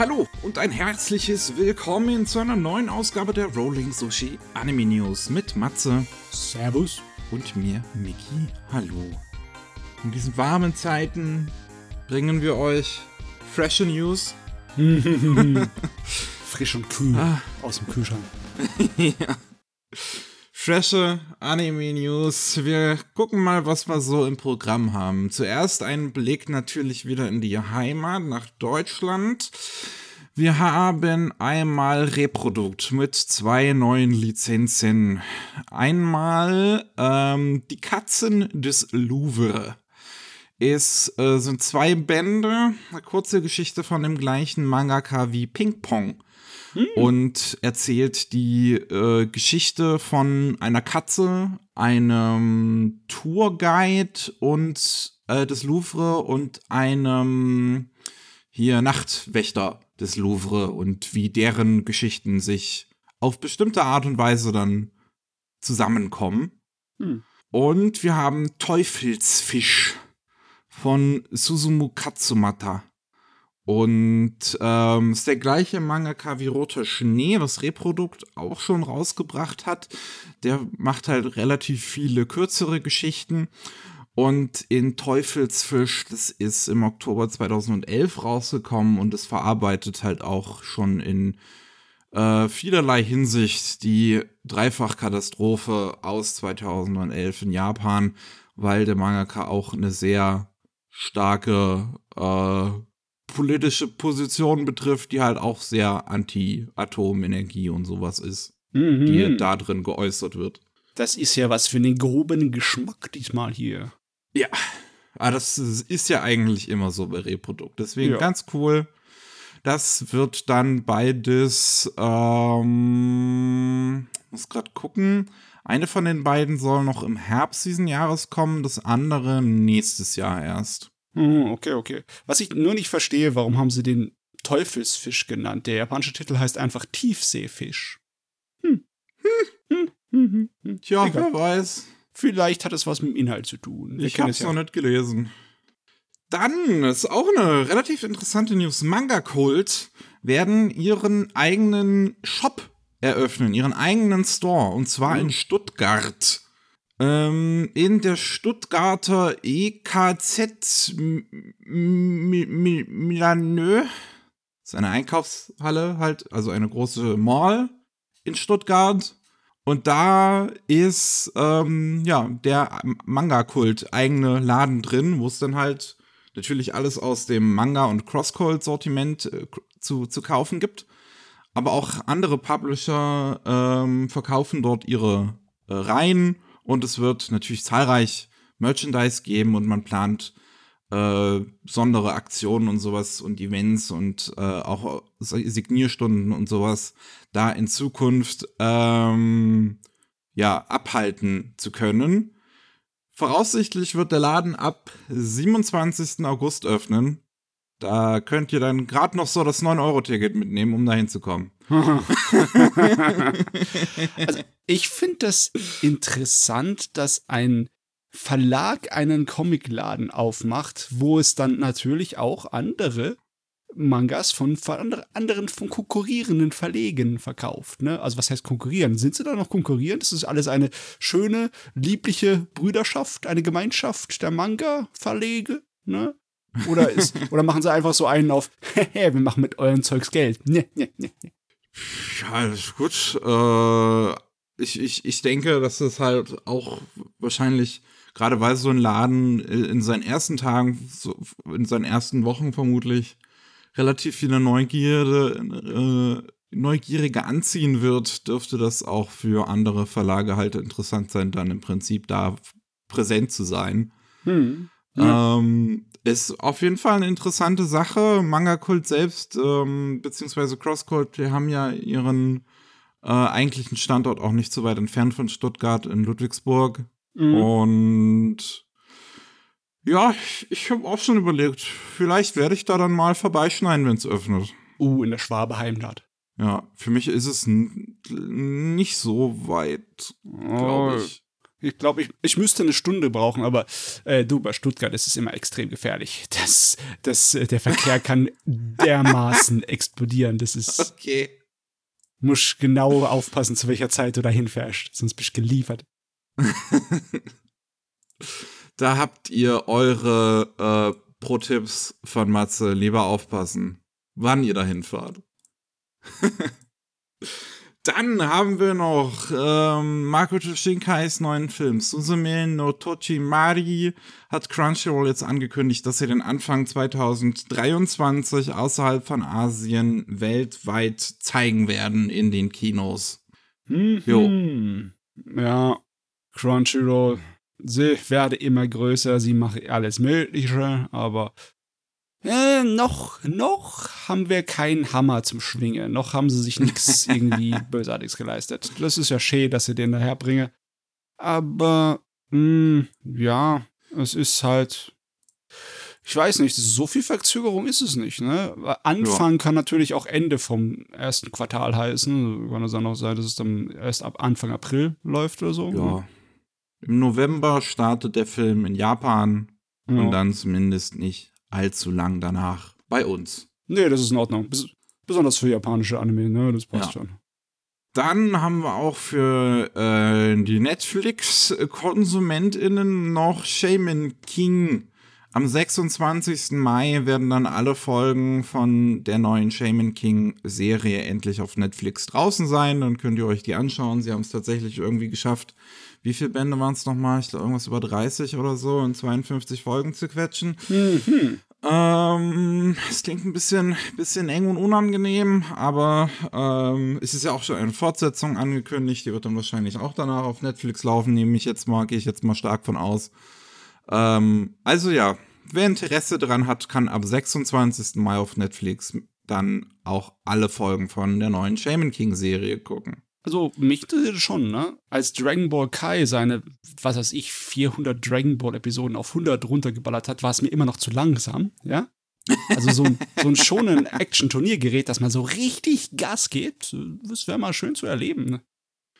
Hallo und ein herzliches Willkommen zu einer neuen Ausgabe der Rolling Sushi Anime News mit Matze Servus. und mir, Miki. Hallo. In diesen warmen Zeiten bringen wir euch frische News. Frisch und kühl Ah. aus dem Kühlschrank. Frische Anime News. Wir gucken mal, was wir so im Programm haben. Zuerst ein Blick natürlich wieder in die Heimat nach Deutschland. Wir haben einmal Reprodukt mit zwei neuen Lizenzen. Einmal ähm, Die Katzen des Louvre. Es äh, sind zwei Bände, eine kurze Geschichte von dem gleichen Mangaka wie Ping Pong und erzählt die äh, Geschichte von einer Katze, einem Tourguide und äh, des Louvre und einem hier Nachtwächter des Louvre und wie deren Geschichten sich auf bestimmte Art und Weise dann zusammenkommen. Hm. Und wir haben Teufelsfisch von Susumu Katsumata. Und ähm, ist der gleiche Mangaka wie Roter Schnee, was Reprodukt auch schon rausgebracht hat. Der macht halt relativ viele kürzere Geschichten. Und in Teufelsfisch, das ist im Oktober 2011 rausgekommen und es verarbeitet halt auch schon in äh, vielerlei Hinsicht die Dreifachkatastrophe aus 2011 in Japan, weil der Mangaka auch eine sehr starke äh, politische Position betrifft, die halt auch sehr anti-Atomenergie und sowas ist, Mhm. die da drin geäußert wird. Das ist ja was für den groben Geschmack diesmal hier. Ja, aber das ist ja eigentlich immer so bei Reprodukt. Deswegen Ja. ganz cool. Das wird dann beides, ähm, muss gerade gucken. Eine von den beiden soll noch im Herbst diesen Jahres kommen, das andere nächstes Jahr erst. Mhm, okay, okay. Was ich nur nicht verstehe, warum haben sie den Teufelsfisch genannt? Der japanische Titel heißt einfach Tiefseefisch. Hm. Hm. Hm. Hm. Tja, Egal. wer weiß. Vielleicht hat es was mit dem Inhalt zu tun. Wir Ich hab's es noch nicht gelesen. Dann ist auch eine relativ interessante News. Manga Kult werden ihren eigenen Shop eröffnen, ihren eigenen Store, und zwar in Stuttgart. Ähm, in der Stuttgarter EKZ Milanö. Ist eine Einkaufshalle halt, also eine große Mall in Stuttgart. Und da ist ähm, ja der Manga-Kult eigene Laden drin, wo es dann halt natürlich alles aus dem Manga- und Crosscult-Sortiment äh, zu, zu kaufen gibt. Aber auch andere Publisher ähm, verkaufen dort ihre äh, Reihen und es wird natürlich zahlreich Merchandise geben und man plant äh, besondere Aktionen und sowas und Events und äh, auch Signierstunden und sowas da in Zukunft ähm, ja abhalten zu können. Voraussichtlich wird der Laden ab 27. August öffnen. Da könnt ihr dann gerade noch so das 9-Euro-Ticket mitnehmen, um da hinzukommen. also, ich finde das interessant, dass ein Verlag einen Comicladen aufmacht, wo es dann natürlich auch andere Mangas von anderen von konkurrierenden Verlegen verkauft. Ne? Also was heißt konkurrieren? Sind sie da noch konkurrierend? Das ist alles eine schöne, liebliche Brüderschaft, eine Gemeinschaft der Manga-Verlege? Ne? Oder, ist, oder machen sie einfach so einen auf, wir machen mit euren Zeugs Geld. Ja, ist gut. Äh, ich, ich, ich denke, dass es halt auch wahrscheinlich, gerade weil so ein Laden in seinen ersten Tagen, so in seinen ersten Wochen vermutlich, relativ viele Neugierde, äh, Neugierige anziehen wird, dürfte das auch für andere Verlage halt interessant sein, dann im Prinzip da präsent zu sein. Hm. Ähm, ist auf jeden Fall eine interessante Sache. Manga-Kult selbst, ähm, beziehungsweise Cross-Kult, die haben ja ihren äh, eigentlichen Standort auch nicht so weit entfernt von Stuttgart in Ludwigsburg. Mhm. Und ja, ich, ich habe auch schon überlegt, vielleicht werde ich da dann mal vorbeischneiden, wenn es öffnet. Uh, in der Schwabe Heimstadt. Ja, für mich ist es nicht so weit, glaube ich. Ich glaube, ich, ich müsste eine Stunde brauchen, aber äh, du, bei Stuttgart ist es immer extrem gefährlich. Das, das, äh, der Verkehr kann dermaßen explodieren. Das ist. Okay. Muss genau aufpassen, zu welcher Zeit du da hinfährst, sonst bist du geliefert. da habt ihr eure äh, Pro-Tipps von Matze. Lieber aufpassen, wann ihr da hinfahrt. Dann haben wir noch ähm, Makoto Shinkais neuen Film. Suzume no Tochi Mari hat Crunchyroll jetzt angekündigt, dass sie den Anfang 2023 außerhalb von Asien weltweit zeigen werden in den Kinos. Mhm. Jo. Ja, Crunchyroll, sie werde immer größer, sie machen alles Mögliche, aber äh, noch, noch haben wir keinen Hammer zum Schwingen. Noch haben sie sich nichts irgendwie Bösartiges geleistet. Das ist ja schön, dass sie den daherbringen. Aber, mh, hm, ja, es ist halt. Ich weiß nicht, so viel Verzögerung ist es nicht. Ne? Anfang ja. kann natürlich auch Ende vom ersten Quartal heißen. Kann es dann auch sein, dass es dann erst ab Anfang April läuft oder so. Ja. Im November startet der Film in Japan ja. und dann zumindest nicht allzu lang danach bei uns. Nee, das ist in Ordnung. Bes besonders für japanische Anime, ne? Das passt ja. schon. Dann haben wir auch für äh, die Netflix-KonsumentInnen noch Shaman King. Am 26. Mai werden dann alle Folgen von der neuen Shaman King-Serie endlich auf Netflix draußen sein. Dann könnt ihr euch die anschauen. Sie haben es tatsächlich irgendwie geschafft. Wie viele Bände waren es nochmal? Ich glaube, irgendwas über 30 oder so in 52 Folgen zu quetschen. Mhm. Ähm, es klingt ein bisschen, bisschen eng und unangenehm, aber ähm, es ist ja auch schon eine Fortsetzung angekündigt. Die wird dann wahrscheinlich auch danach auf Netflix laufen, nehme ich jetzt mal, gehe ich jetzt mal stark von aus. Ähm, also ja, wer Interesse daran hat, kann ab 26. Mai auf Netflix dann auch alle Folgen von der neuen Shaman King Serie gucken. Also mich schon, ne? Als Dragon Ball Kai seine, was weiß ich, 400 Dragon Ball Episoden auf 100 runtergeballert hat, war es mir immer noch zu langsam, ja? Also so ein, so ein schonen Action-Turniergerät, dass man so richtig Gas gibt, das wäre mal schön zu erleben, ne?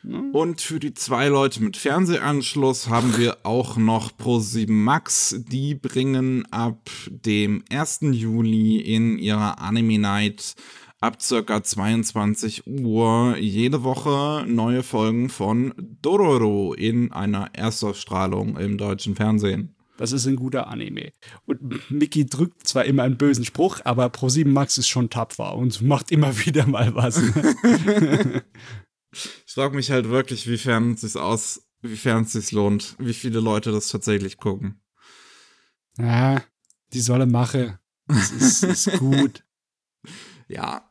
Und für die zwei Leute mit Fernsehanschluss haben wir auch noch Pro7 Max. Die bringen ab dem 1. Juli in ihrer Anime Night ab circa 22 Uhr jede Woche neue Folgen von Dororo in einer Erstausstrahlung im deutschen Fernsehen. Das ist ein guter Anime. Und Mickey drückt zwar immer einen bösen Spruch, aber Pro7 Max ist schon tapfer und macht immer wieder mal was. ich frage mich halt wirklich, wiefern es sich aus, wiefern es sich lohnt, wie viele Leute das tatsächlich gucken. Ja, die solle mache. Das ist, ist gut. ja,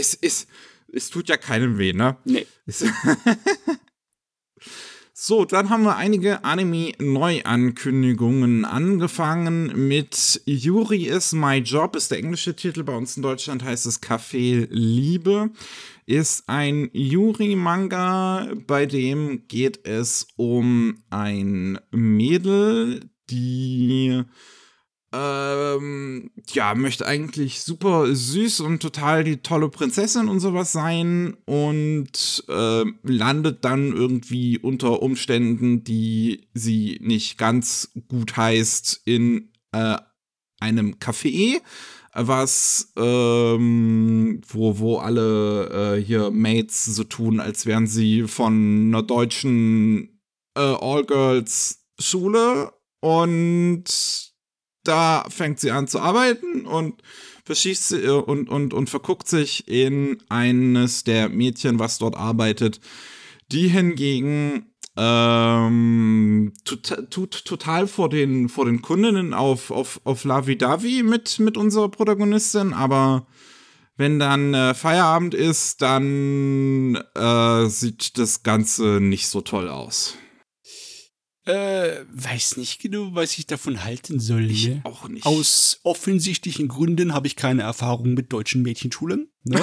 es, es, es tut ja keinem weh, ne? Nee. so, dann haben wir einige Anime-Neuankündigungen angefangen mit Yuri is my job, ist der englische Titel. Bei uns in Deutschland heißt es Café Liebe. Ist ein Yuri-Manga, bei dem geht es um ein Mädel, die ähm, ja, möchte eigentlich super süß und total die tolle Prinzessin und sowas sein und äh, landet dann irgendwie unter Umständen, die sie nicht ganz gut heißt, in äh, einem Café, was, ähm, wo, wo alle äh, hier Mates so tun, als wären sie von einer deutschen äh, All-Girls-Schule und da fängt sie an zu arbeiten und verschießt sie äh, und, und, und verguckt sich in eines der Mädchen, was dort arbeitet. Die hingegen ähm, tut, tut total vor den, vor den Kundinnen auf, auf, auf Lavi-Davi mit, mit unserer Protagonistin, aber wenn dann äh, Feierabend ist, dann äh, sieht das Ganze nicht so toll aus. Äh, weiß nicht genau, was ich davon halten soll. Ich ne? auch nicht. Aus offensichtlichen Gründen habe ich keine Erfahrung mit deutschen Mädchenschulen. Ne?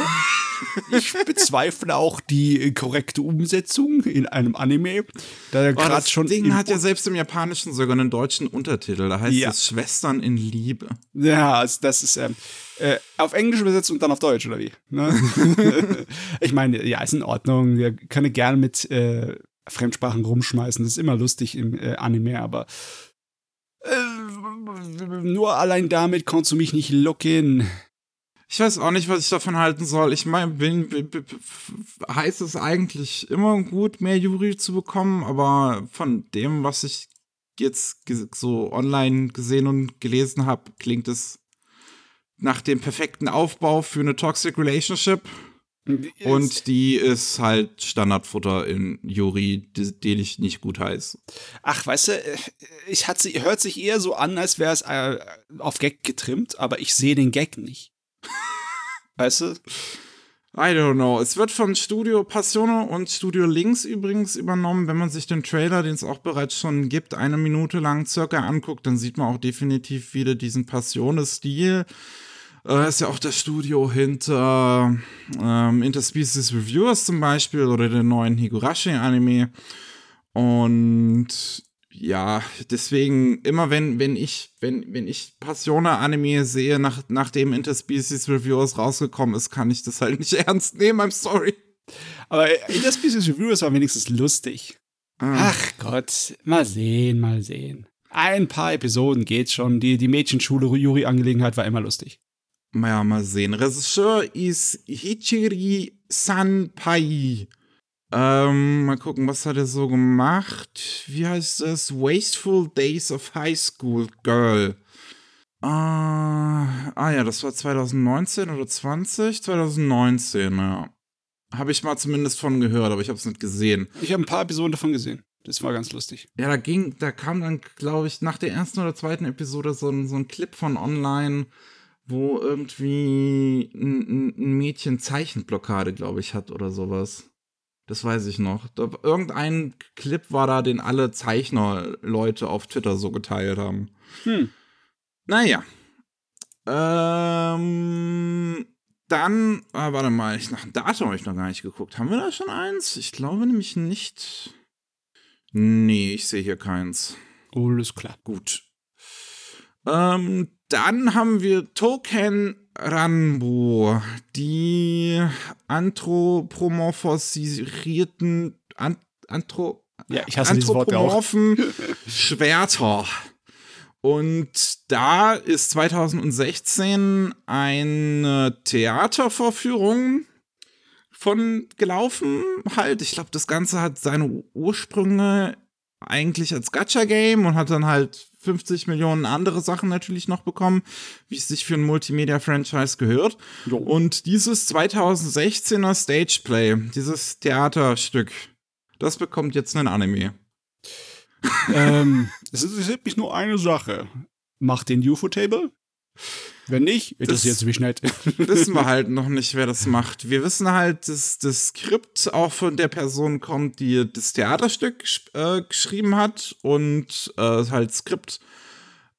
ich bezweifle auch die korrekte Umsetzung in einem Anime. Da oh, das schon Ding hat ja selbst im Japanischen sogar einen deutschen Untertitel. Da heißt ja. es Schwestern in Liebe. Ja, also das ist ähm, äh, auf Englisch übersetzt und dann auf Deutsch, oder wie? Ne? ich meine, ja, ist in Ordnung. Wir können gerne mit äh, Fremdsprachen rumschmeißen. Das ist immer lustig im äh, Anime, aber äh, nur allein damit konntest du mich nicht locken. Ich weiß auch nicht, was ich davon halten soll. Ich meine, bin, bin, bin, heißt es eigentlich immer gut, mehr Juri zu bekommen, aber von dem, was ich jetzt so online gesehen und gelesen habe, klingt es nach dem perfekten Aufbau für eine Toxic Relationship. Und die ist halt Standardfutter in Juri, den ich nicht gut heiße. Ach, weißt du, ich hat sie, hört sich eher so an, als wäre es äh, auf Gag getrimmt, aber ich sehe den Gag nicht. weißt du? I don't know. Es wird von Studio Passione und Studio Links übrigens übernommen. Wenn man sich den Trailer, den es auch bereits schon gibt, eine Minute lang circa anguckt, dann sieht man auch definitiv wieder diesen Passione-Stil. Äh, ist ja auch das Studio hinter ähm, Interspecies Reviewers zum Beispiel oder den neuen Higurashi-Anime. Und ja, deswegen immer wenn wenn ich wenn wenn ich Passione Anime sehe, nach nachdem Interspecies Reviewers rausgekommen ist, kann ich das halt nicht ernst nehmen. I'm sorry. Aber Interspecies Reviewers war wenigstens lustig. Ah. Ach Gott, mal sehen, mal sehen. Ein paar Episoden geht schon. Die die Mädchenschule Yuri Angelegenheit war immer lustig. Ja, mal sehen. Regisseur ist Hichiri Sanpai. Ähm, mal gucken, was hat er so gemacht? Wie heißt das? Wasteful Days of High School Girl. Ah, ah ja, das war 2019 oder 20? 2019, ja. Habe ich mal zumindest von gehört, aber ich habe es nicht gesehen. Ich habe ein paar Episoden davon gesehen. Das war ganz lustig. Ja, da ging, da kam dann, glaube ich, nach der ersten oder zweiten Episode so ein, so ein Clip von online, wo irgendwie ein, ein Mädchen Zeichenblockade, glaube ich, hat oder sowas. Das weiß ich noch. Da, irgendein Clip war da, den alle Zeichner-Leute auf Twitter so geteilt haben. Hm. Naja. Ähm, dann, ah, warte mal, ich, nach dem Datum habe ich noch gar nicht geguckt. Haben wir da schon eins? Ich glaube nämlich nicht. Nee, ich sehe hier keins. Alles klar. Gut. Ähm, dann haben wir Token Ranbo, die anthropomorphisierten an, anthro, ja, ich hasse anthropomorphen Schwerter. Und da ist 2016 eine Theatervorführung von gelaufen. Halt, ich glaube, das Ganze hat seine Ursprünge eigentlich als Gacha-Game und hat dann halt 50 Millionen andere Sachen natürlich noch bekommen, wie es sich für ein Multimedia-Franchise gehört. Jo. Und dieses 2016er Stageplay, dieses Theaterstück, das bekommt jetzt einen Anime. ähm, es interessiert mich nur eine Sache. Macht den UFO-Table? Wenn nicht, interessiert es mich nicht. wissen wir halt noch nicht, wer das macht. Wir wissen halt, dass das Skript auch von der Person kommt, die das Theaterstück äh, geschrieben hat und äh, halt Skript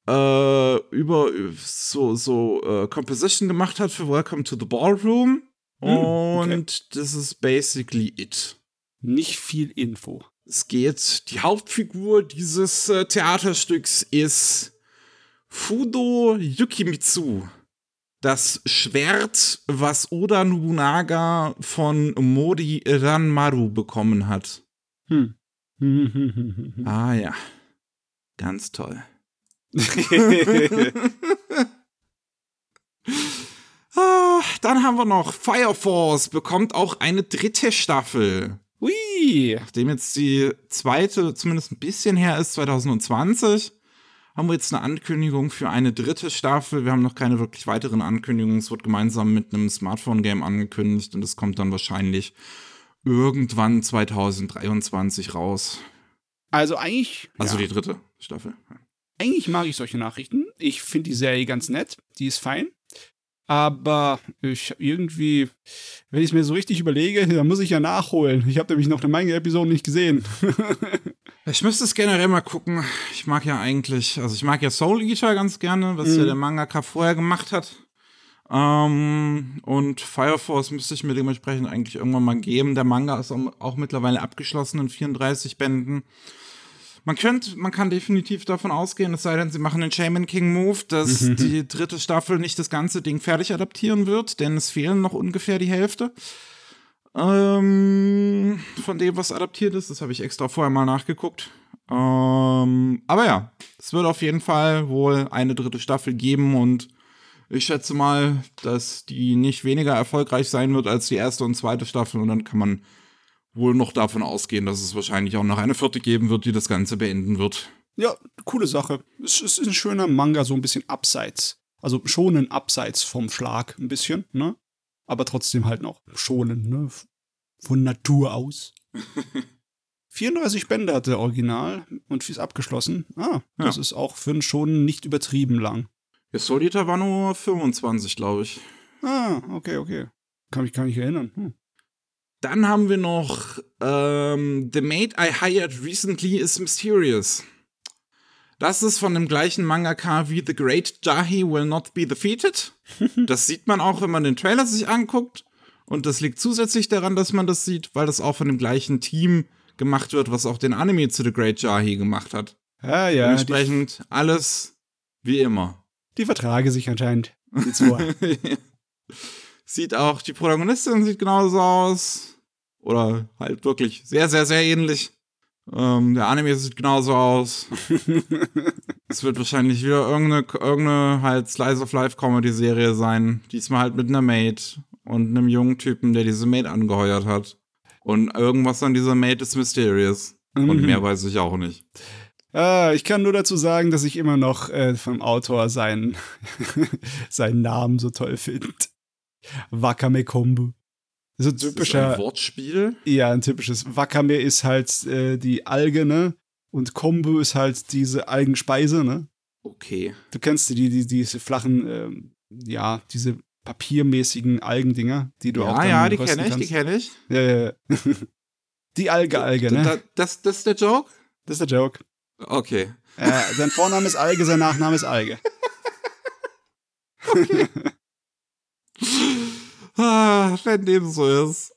äh, über so, so äh, Composition gemacht hat für Welcome to the Ballroom. Hm, okay. Und das ist basically it. Nicht viel Info. Es geht, die Hauptfigur dieses äh, Theaterstücks ist Fudo Yukimitsu. Das Schwert, was Oda Nobunaga von Mori Ranmaru bekommen hat. Hm. ah ja. Ganz toll. ah, dann haben wir noch Fire Force bekommt auch eine dritte Staffel. Hui. Nachdem jetzt die zweite zumindest ein bisschen her ist, 2020 haben wir jetzt eine Ankündigung für eine dritte Staffel. Wir haben noch keine wirklich weiteren Ankündigungen. Es wird gemeinsam mit einem Smartphone-Game angekündigt und es kommt dann wahrscheinlich irgendwann 2023 raus. Also eigentlich. Also ja. die dritte Staffel. Eigentlich mag ich solche Nachrichten. Ich finde die Serie ganz nett. Die ist fein. Aber ich irgendwie, wenn ich es mir so richtig überlege, dann muss ich ja nachholen. Ich habe nämlich noch eine Menge Episoden nicht gesehen. ich müsste es generell mal gucken. Ich mag ja eigentlich, also ich mag ja Soul Eater ganz gerne, was mhm. ja der Mangaka vorher gemacht hat. Ähm, und Fire Force müsste ich mir dementsprechend eigentlich irgendwann mal geben. Der Manga ist auch mittlerweile abgeschlossen in 34 Bänden. Man könnte, man kann definitiv davon ausgehen, es sei denn, sie machen den Shaman King Move, dass mhm. die dritte Staffel nicht das ganze Ding fertig adaptieren wird, denn es fehlen noch ungefähr die Hälfte. Ähm, von dem, was adaptiert ist, das habe ich extra vorher mal nachgeguckt. Ähm, aber ja, es wird auf jeden Fall wohl eine dritte Staffel geben und ich schätze mal, dass die nicht weniger erfolgreich sein wird als die erste und zweite Staffel und dann kann man wohl noch davon ausgehen, dass es wahrscheinlich auch noch eine vierte geben wird, die das Ganze beenden wird. Ja, coole Sache. Es ist ein schöner Manga, so ein bisschen abseits. Also schonen abseits vom Schlag ein bisschen, ne? Aber trotzdem halt noch schonen, ne? Von Natur aus. 34 Bände hat der Original und ist abgeschlossen. Ah, das Ja. ist auch für einen Schonen nicht übertrieben lang. Der Solita war nur 25, glaube ich. Ah, okay, okay. Kann mich gar nicht erinnern. Hm. Dann haben wir noch ähm, The Maid I Hired Recently is Mysterious. Das ist von dem gleichen Mangaka wie The Great Jahi Will Not Be Defeated. Das sieht man auch, wenn man den Trailer sich anguckt. Und das liegt zusätzlich daran, dass man das sieht, weil das auch von dem gleichen Team gemacht wird, was auch den Anime zu The Great Jahi gemacht hat. Ah, ja, Dementsprechend alles wie immer. die vertrage sich anscheinend. Die zwei. sieht auch, die Protagonistin sieht genauso aus. Oder halt wirklich sehr, sehr, sehr ähnlich. Ähm, der Anime sieht genauso aus. Es wird wahrscheinlich wieder irgendeine, irgendeine halt Slice of Life Comedy-Serie sein. Diesmal halt mit einer Maid und einem jungen Typen, der diese Maid angeheuert hat. Und irgendwas an dieser Maid ist mysterious. Und Mhm. mehr weiß ich auch nicht. Ah, ich kann nur dazu sagen, dass ich immer noch äh, vom Autor seinen, seinen Namen so toll finde. Wakame Kombu. So Das ist ein typischer, Wortspiel. ja, ein typisches. Wakame ist halt äh, die Alge, ne? Und Kombu ist halt diese Algenspeise, ne? Okay. Du kennst die, die diese flachen, ähm, ja, diese papiermäßigen Algendinger, die du auch Ja, dann ja, die kenne ich, die kenne ich. Ja, ja, ja. Die Alge-Alge, ne? Da, das, das ist der Joke? Das ist der Joke. Okay. Äh, sein Vorname ist Alge, sein Nachname ist Alge. Ah, wenn dem so ist.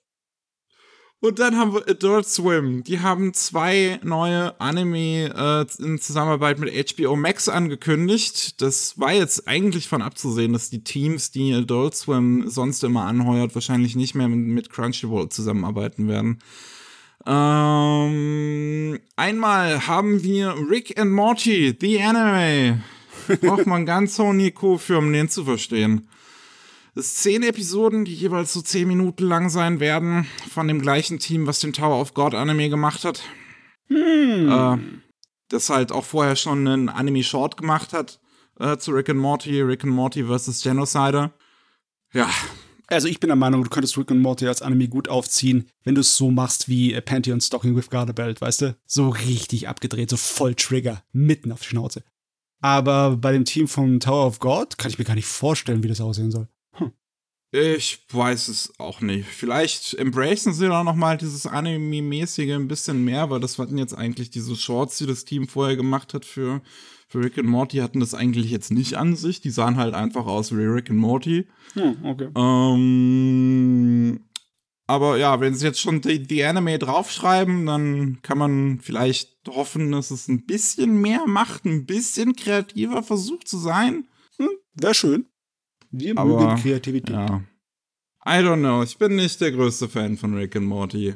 Und dann haben wir Adult Swim. Die haben zwei neue Anime äh, in Zusammenarbeit mit HBO Max angekündigt. Das war jetzt eigentlich von abzusehen, dass die Teams, die Adult Swim sonst immer anheuert, wahrscheinlich nicht mehr mit, Crunchyroll zusammenarbeiten werden. Ähm, einmal haben wir Rick and Morty, The Anime. Braucht man ganz IQ für, um den zu verstehen. Es sind zehn Episoden, die jeweils so zehn Minuten lang sein werden, von dem gleichen Team, was den Tower of God Anime gemacht hat. Äh, das halt auch vorher schon einen Anime-Short gemacht hat äh, zu Rick and Morty, Rick and Morty vs. Genocider. Ja, Also ich bin der Meinung, du könntest Rick and Morty als Anime gut aufziehen, wenn du es so machst wie äh, Pantheon Stocking with Gardebelt, weißt du? So richtig abgedreht, so voll Trigger, mitten auf die Schnauze. Aber bei dem Team von Tower of God kann ich mir gar nicht vorstellen, wie das aussehen soll. Ich weiß es auch nicht. Vielleicht embracen sie da noch mal dieses Anime-mäßige ein bisschen mehr, weil das hatten jetzt eigentlich diese Shorts, die das Team vorher gemacht hat für, für Rick and Morty, hatten das eigentlich jetzt nicht an sich. Die sahen halt einfach aus wie Rick and Morty. Hm, okay. Ähm, aber ja, wenn sie jetzt schon die, die Anime draufschreiben, dann kann man vielleicht hoffen, dass es ein bisschen mehr macht, ein bisschen kreativer versucht zu sein. Wäre schön. Wir Aber, mögen Kreativität. Ja. I don't know. Ich bin nicht der größte Fan von Rick and Morty.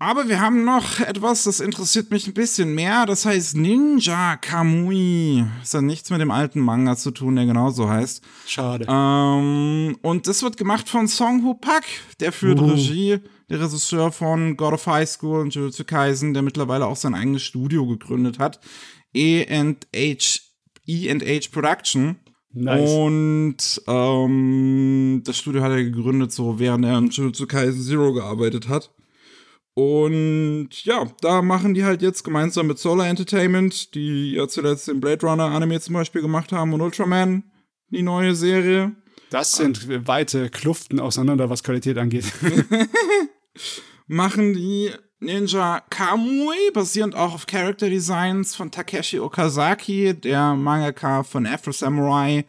Aber wir haben noch etwas, das interessiert mich ein bisschen mehr. Das heißt Ninja Kamui. Das hat nichts mit dem alten Manga zu tun, der genauso heißt. Schade. Ähm, und das wird gemacht von Song Ho Pak. Der führt Uh. Regie, der Regisseur von God of High School und Jujutsu Kaisen, der mittlerweile auch sein eigenes Studio gegründet hat. E&H, E&H Production. Nice. Und ähm, das Studio hat er gegründet, so während er an Jujutsu Kaisen Zero gearbeitet hat. Und ja, da machen die halt jetzt gemeinsam mit Solar Entertainment, die ja zuletzt den Blade Runner Anime zum Beispiel gemacht haben und Ultraman, die neue Serie. Das sind weite Kluften auseinander, was Qualität angeht. Machen die Ninja Kamui, basierend auch auf Character Designs von Takeshi Okazaki, der Mangaka von Afro Samurai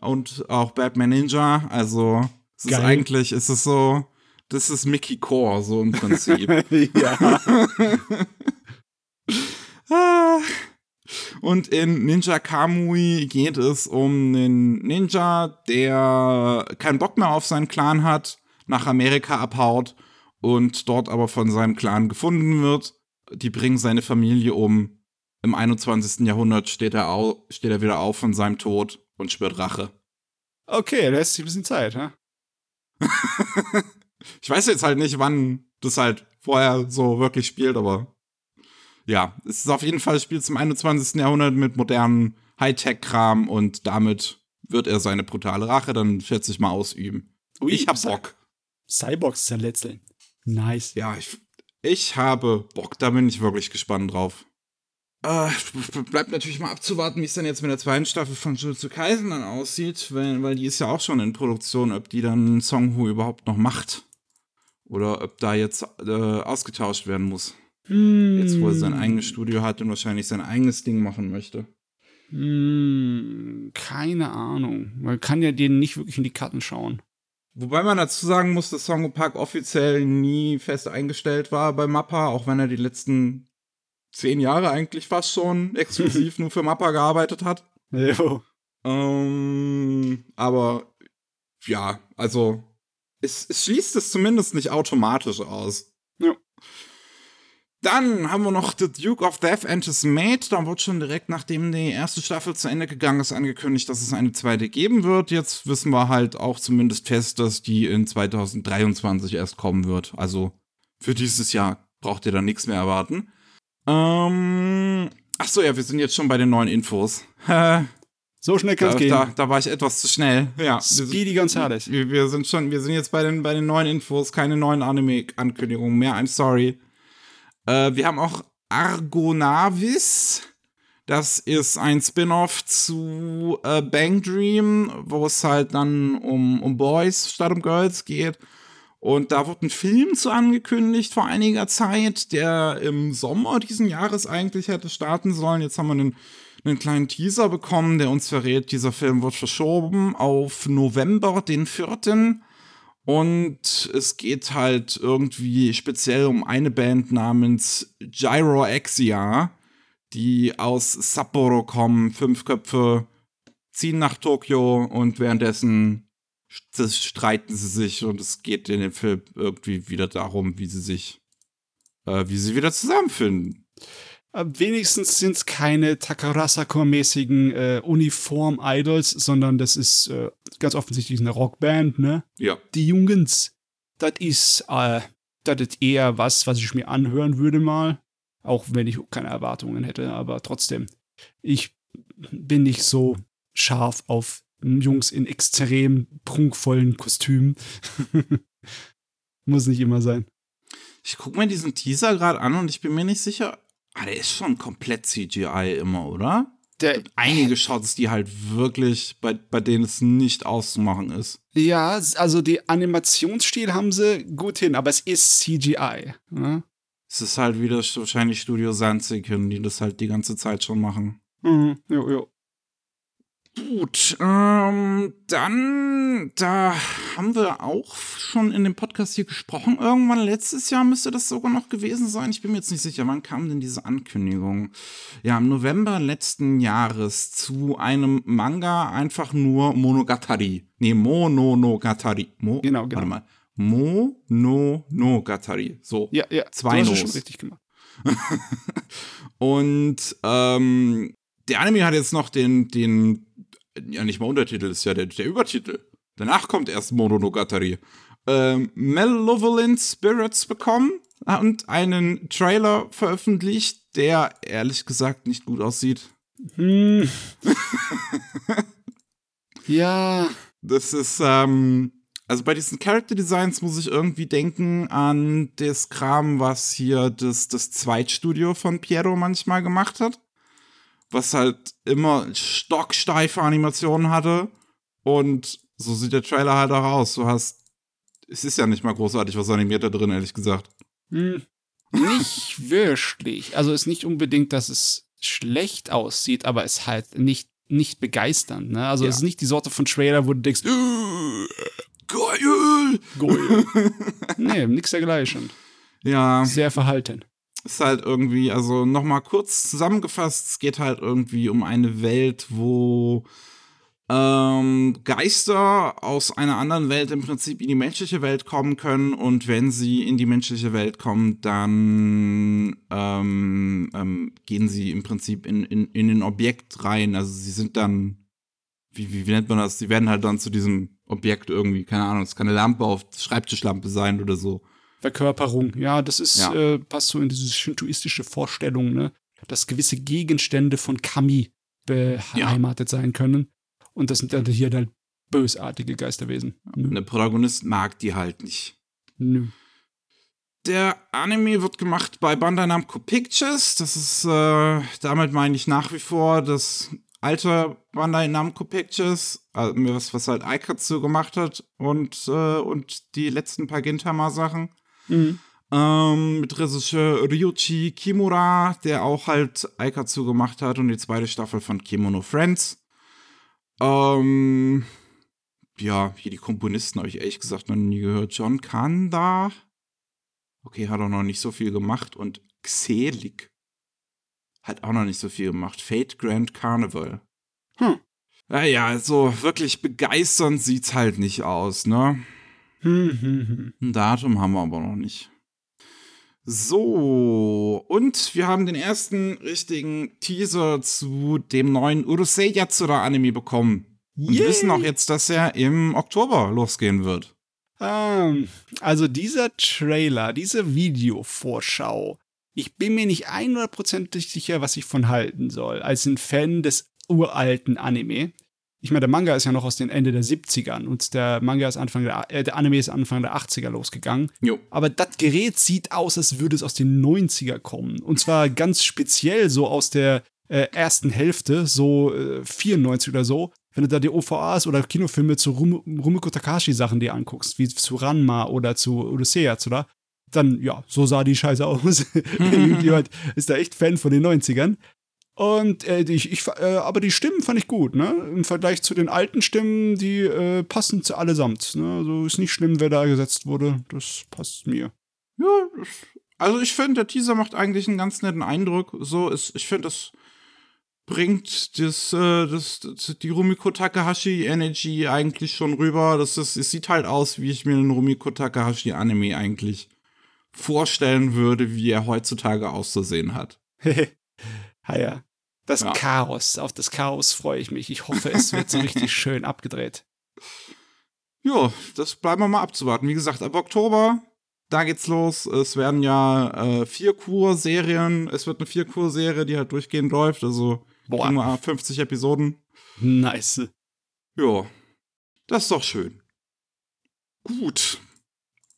und auch Batman Ninja. Also, es ist eigentlich, ist es so, das ist Mickey Core, so im Prinzip. ja. Ah. Und in Ninja Kamui geht es um einen Ninja, der keinen Bock mehr auf seinen Clan hat, nach Amerika abhaut und dort aber von seinem Clan gefunden wird. Die bringen seine Familie um. Im 21. Jahrhundert steht er, au steht er wieder auf von seinem Tod und schwört Rache. Okay, da ist ein bisschen Zeit, ha? ich weiß jetzt halt nicht, wann das halt vorher so wirklich spielt, aber ja, es ist auf jeden Fall spielt zum 21. Jahrhundert mit modernen Hightech-Kram und damit wird er seine brutale Rache dann, schätze ich mal, ausüben. Ui, ich hab Bock. Cyborgs zerletzeln. Nice. Ja, ich, ich habe Bock, da bin ich wirklich gespannt drauf. Äh, bleibt natürlich mal abzuwarten, wie es dann jetzt mit der zweiten Staffel von Jujutsu Kaisen dann aussieht, weil, weil die ist ja auch schon in Produktion, ob die dann Song Hu überhaupt noch macht. Oder ob da jetzt äh, ausgetauscht werden muss. Hm. Jetzt, wo er sein eigenes Studio hat und wahrscheinlich sein eigenes Ding machen möchte. Hm, keine Ahnung. Man kann ja denen nicht wirklich in die Karten schauen. Wobei man dazu sagen muss, dass Songo Park offiziell nie fest eingestellt war bei Mappa, auch wenn er die letzten zehn Jahre eigentlich fast schon exklusiv nur für Mappa gearbeitet hat. Jo. Ähm, aber ja, also es, es schließt es zumindest nicht automatisch aus. Ja. Dann haben wir noch The Duke of Death and His Mate. Da wird schon direkt, nachdem die erste Staffel zu Ende gegangen ist, angekündigt, dass es eine zweite geben wird. Jetzt wissen wir halt auch zumindest fest, dass die in 2023 erst kommen wird. Also für dieses Jahr braucht ihr da nichts mehr erwarten. Ähm, ach so, ja, wir sind jetzt schon bei den neuen Infos. so schnell kann es gehen. Da, da war ich etwas zu schnell. Ja, Speedy Gonzales. Wir, wir sind schon, wir sind jetzt bei den, bei den neuen Infos, keine neuen Anime-Ankündigungen mehr. I'm sorry. Äh, wir haben auch Argonavis. Das ist ein Spin-off zu äh, Bang Dream, wo es halt dann um, um Boys statt um Girls geht. Und da wird ein Film zu angekündigt vor einiger Zeit, der im Sommer diesen Jahres eigentlich hätte starten sollen. Jetzt haben wir einen, einen kleinen Teaser bekommen, der uns verrät, dieser Film wird verschoben auf November, den 4. Und es geht halt irgendwie speziell um eine Band namens Gyroexia, die aus Sapporo kommen, fünf Köpfe, ziehen nach Tokio und währenddessen streiten sie sich und es geht in dem Film irgendwie wieder darum, wie sie sich, äh, wie sie wieder zusammenfinden. Wenigstens sind es keine Takarasako-mäßigen äh, Uniform-Idols, sondern das ist äh, ganz offensichtlich eine Rockband, ne? Ja. Die Jungens, das ist, äh, das ist eher was, was ich mir anhören würde mal. Auch wenn ich keine Erwartungen hätte, aber trotzdem. Ich bin nicht so scharf auf Jungs in extrem prunkvollen Kostümen. Muss nicht immer sein. Ich gucke mir diesen Teaser gerade an und ich bin mir nicht sicher. Ah, der ist schon komplett CGI immer, oder? Der, Einige Shots, die halt wirklich, bei, bei denen es nicht auszumachen ist. Ja, also die Animationsstil haben sie gut hin, aber es ist CGI. Ne? Es ist halt wieder wahrscheinlich Studio Sanziken, die das halt die ganze Zeit schon machen. Mhm, jo, jo. Gut, ähm, dann, da haben wir auch schon in dem Podcast hier gesprochen. Irgendwann letztes Jahr müsste das sogar noch gewesen sein. Ich bin mir jetzt nicht sicher, wann kam denn diese Ankündigung? Ja, im November letzten Jahres zu einem Manga einfach nur Monogatari. Nee, Mononogatari. Mo Genau, genau. Warte mal. Mononogatari. So. Ja, ja. Zwei du hast Nos. schon richtig gemacht. Und ähm, der Anime hat jetzt noch den, den, ja nicht mal Untertitel, ist ja der, der Übertitel. Danach kommt erst Mononogatari. Ähm, Malevolent Spirits bekommen und einen Trailer veröffentlicht, der ehrlich gesagt nicht gut aussieht. Hm. ja. Das ist, ähm, also bei diesen Character Designs muss ich irgendwie denken an das Kram, was hier das, das Zweitstudio von Piero manchmal gemacht hat. Was halt immer stocksteife Animationen hatte. Und so sieht der Trailer halt auch aus. Du hast, es ist ja nicht mal großartig was animiert da drin, ehrlich gesagt. Hm. Nicht wirklich. Also ist nicht unbedingt, dass es schlecht aussieht, aber es ist halt nicht, nicht begeisternd. Ne? Also Ja. es ist nicht die Sorte von Trailer, wo du denkst, "Äh, Geil! Goal. nee, nix dergleichen. Ja. Sehr verhalten. Ist halt irgendwie, also nochmal kurz zusammengefasst, es geht halt irgendwie um eine Welt, wo ähm, Geister aus einer anderen Welt im Prinzip in die menschliche Welt kommen können und wenn sie in die menschliche Welt kommen, dann ähm, ähm, gehen sie im Prinzip in, in, in ein Objekt rein. Also sie sind dann, wie, wie, wie nennt man das? Sie werden halt dann zu diesem Objekt irgendwie, keine Ahnung, es kann eine Lampe auf Schreibtischlampe sein oder so. Verkörperung, ja, das ist, Ja. Äh, passt so in diese shintoistische Vorstellung, ne? Dass gewisse Gegenstände von Kami beheimatet sein können. Und das sind dann hier halt bösartige Geisterwesen. Nö. Der Protagonist mag die halt nicht. Nö. Der Anime wird gemacht bei Bandai Namco Pictures. Das ist, äh, damit meine ich nach wie vor das alte Bandai Namco Pictures, also was, was halt Aikatsu gemacht hat und, äh, und die letzten paar Gintama-Sachen. Mhm. Ähm, mit Regisseur Ryuichi Kimura, der auch halt Aikatsu gemacht hat und die zweite Staffel von Kimono Friends. Ähm, ja, hier die Komponisten habe ich ehrlich gesagt noch nie gehört. John Kanda. Okay, hat auch noch nicht so viel gemacht. Und Xelik hat auch noch nicht so viel gemacht. Fate Grand Carnival. Hm. Naja, so wirklich begeisternd sieht's halt nicht aus, ne? Ein Datum haben wir aber noch nicht. So, und wir haben den ersten richtigen Teaser zu dem neuen Urusei Yatsura Anime bekommen. Und Yay! wissen auch jetzt, dass er im Oktober losgehen wird. Ähm, also dieser Trailer, diese Videovorschau, ich bin mir nicht 100%ig sicher, was ich von halten soll. Als ein Fan des uralten Anime. Ich meine, der Manga ist ja noch aus den Ende der 70ern und der Manga ist Anfang der, äh, der Anime ist Anfang der 80er losgegangen. Jo. Aber das Gerät sieht aus, als würde es aus den 90er kommen. Und zwar ganz speziell so aus der äh, ersten Hälfte, so äh, 94 oder so. Wenn du da die OVAs oder Kinofilme zu Rum Rumiko Takashi-Sachen dir anguckst, wie zu Ranma oder zu Odysseus, oder? Dann, ja, so sah die Scheiße aus. Jemand ist da echt Fan von den 90ern. Und äh, ich, ich, äh, aber die Stimmen fand ich gut, ne? Im Vergleich zu den alten Stimmen, die äh, passen zu allesamt. Ne? Also ist nicht schlimm, wer da gesetzt wurde. Das passt mir. Ja, also ich finde, der Teaser macht eigentlich einen ganz netten Eindruck. So ist, ich finde, das bringt das, äh, das, das, die Rumiko Takahashi Energy eigentlich schon rüber. Das ist, es sieht halt aus, wie ich mir einen Rumiko Takahashi Anime eigentlich vorstellen würde, wie er heutzutage auszusehen hat. ha ja. Das Ja. Chaos, auf das Chaos freue ich mich. Ich hoffe, es wird so richtig schön abgedreht. Ja, das bleiben wir mal abzuwarten. Wie gesagt, ab Oktober, da geht's los. Es werden ja äh, vier Kur-Serien. Es wird eine Vier-Kur-Serie, die halt durchgehend läuft. Also Boah. kriegen wir 50 Episoden. Nice. Ja, das ist doch schön. Gut.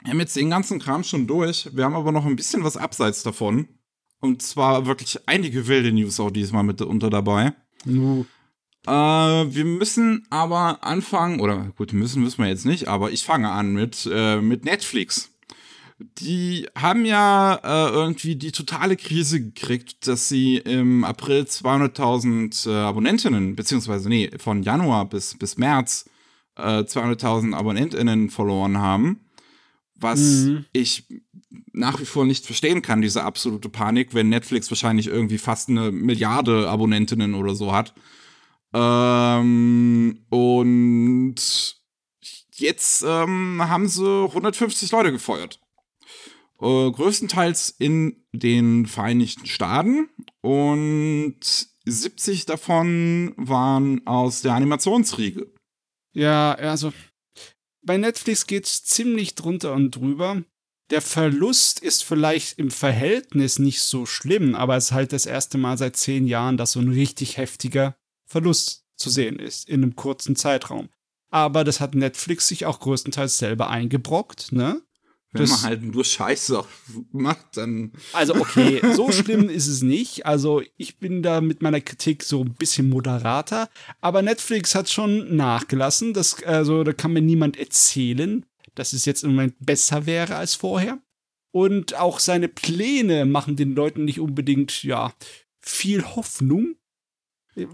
Wir haben jetzt den ganzen Kram schon durch. Wir haben aber noch ein bisschen was abseits davon. Und zwar wirklich einige wilde News auch diesmal mit unter dabei. Nu. Äh, wir müssen aber anfangen, oder gut, müssen müssen wir jetzt nicht, aber ich fange an mit, äh, mit Netflix. Die haben ja äh, irgendwie die totale Krise gekriegt, dass sie im April 200.000 äh, Abonnentinnen, beziehungsweise nee, von Januar bis, bis März äh, 200.000 AbonnentInnen verloren haben. Was Mhm. ich nach wie vor nicht verstehen kann, diese absolute Panik, wenn Netflix wahrscheinlich irgendwie fast eine Milliarde Abonnentinnen oder so hat. Ähm, und jetzt ähm, haben sie 150 Leute gefeuert. Äh, größtenteils in den Vereinigten Staaten und 70 davon waren aus der Animationsriege. Ja, also bei Netflix geht's ziemlich drunter und drüber. Der Verlust ist vielleicht im Verhältnis nicht so schlimm, aber es ist halt das erste Mal seit zehn Jahren, dass so ein richtig heftiger Verlust zu sehen ist in einem kurzen Zeitraum. Aber das hat Netflix sich auch größtenteils selber eingebrockt, ne? Wenn Das- man halt nur Scheiße macht, dann. Also okay, so schlimm ist es nicht. Also ich bin da mit meiner Kritik so ein bisschen moderater. Aber Netflix hat schon nachgelassen. Das, also da kann mir niemand erzählen, dass es jetzt im Moment besser wäre als vorher. Und auch seine Pläne machen den Leuten nicht unbedingt, ja, viel Hoffnung.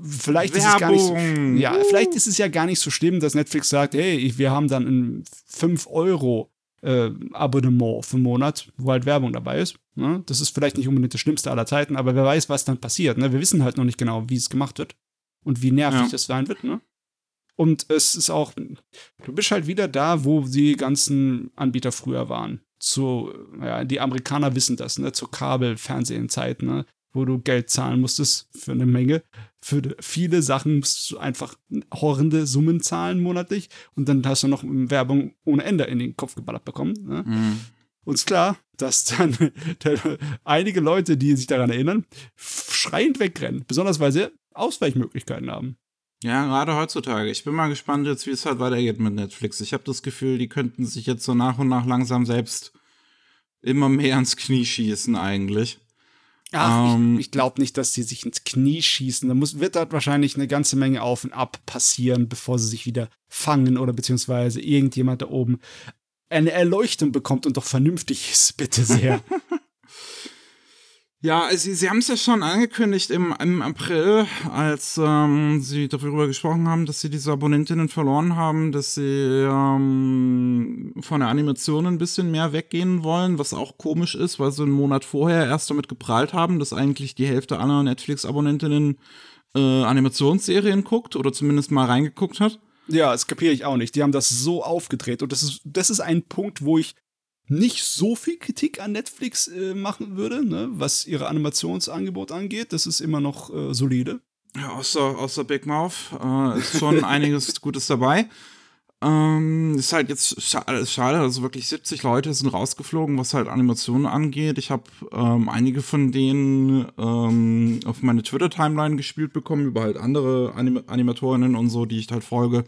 Vielleicht ist es gar nicht so, ja, Uh. vielleicht ist es ja gar nicht so schlimm, dass Netflix sagt, hey, wir haben dann ein 5 Euro äh, Abonnement für einen Monat, wo halt Werbung dabei ist. Ne? Das ist vielleicht nicht unbedingt das Schlimmste aller Zeiten, aber wer weiß, was dann passiert. Ne? Wir wissen halt noch nicht genau, wie es gemacht wird und wie nervig Ja. das sein wird. Ne? Und es ist auch, du bist halt wieder da, wo die ganzen Anbieter früher waren. Zu, ja, die Amerikaner wissen das, ne, zur Kabel-Fernsehenzeit, ne, wo du Geld zahlen musstest für eine Menge. Für viele Sachen musst du einfach horrende Summen zahlen monatlich und dann hast du noch Werbung ohne Ende in den Kopf geballert bekommen. Ne? Mhm. Uns klar, dass dann einige Leute, die sich daran erinnern, schreiend wegrennen. Besonders weil sie Ausweichmöglichkeiten haben. Ja, gerade heutzutage. Ich bin mal gespannt jetzt, wie es halt weitergeht mit Netflix. Ich habe das Gefühl, die könnten sich jetzt so nach und nach langsam selbst immer mehr ans Knie schießen eigentlich. Ach, ähm, ich, ich glaube nicht, dass sie sich ins Knie schießen. Da muss, wird dort wahrscheinlich eine ganze Menge auf und ab passieren, bevor sie sich wieder fangen oder beziehungsweise irgendjemand da oben eine Erleuchtung bekommt und doch vernünftig ist, bitte sehr. Ja, sie, sie haben es ja schon angekündigt im, im April, als ähm, sie darüber gesprochen haben, dass sie diese Abonnentinnen verloren haben, dass sie ähm, von der Animation ein bisschen mehr weggehen wollen, was auch komisch ist, weil sie einen Monat vorher erst damit geprahlt haben, dass eigentlich die Hälfte aller Netflix-Abonnentinnen äh, Animationsserien guckt oder zumindest mal reingeguckt hat. Ja, das kapiere ich auch nicht. Die haben das so aufgedreht und das ist, das ist ein Punkt, wo ich nicht so viel Kritik an Netflix äh, machen würde, ne, was ihre Animationsangebot angeht. Das ist immer noch äh, solide. Ja, außer, außer Big Mouth äh, ist schon einiges Gutes dabei. Ähm, ist halt jetzt schade, schade, also wirklich 70 Leute sind rausgeflogen, was halt Animationen angeht. Ich habe ähm, einige von denen ähm, auf meine Twitter-Timeline gespielt bekommen, über halt andere Anim Animatorinnen und so, die ich halt folge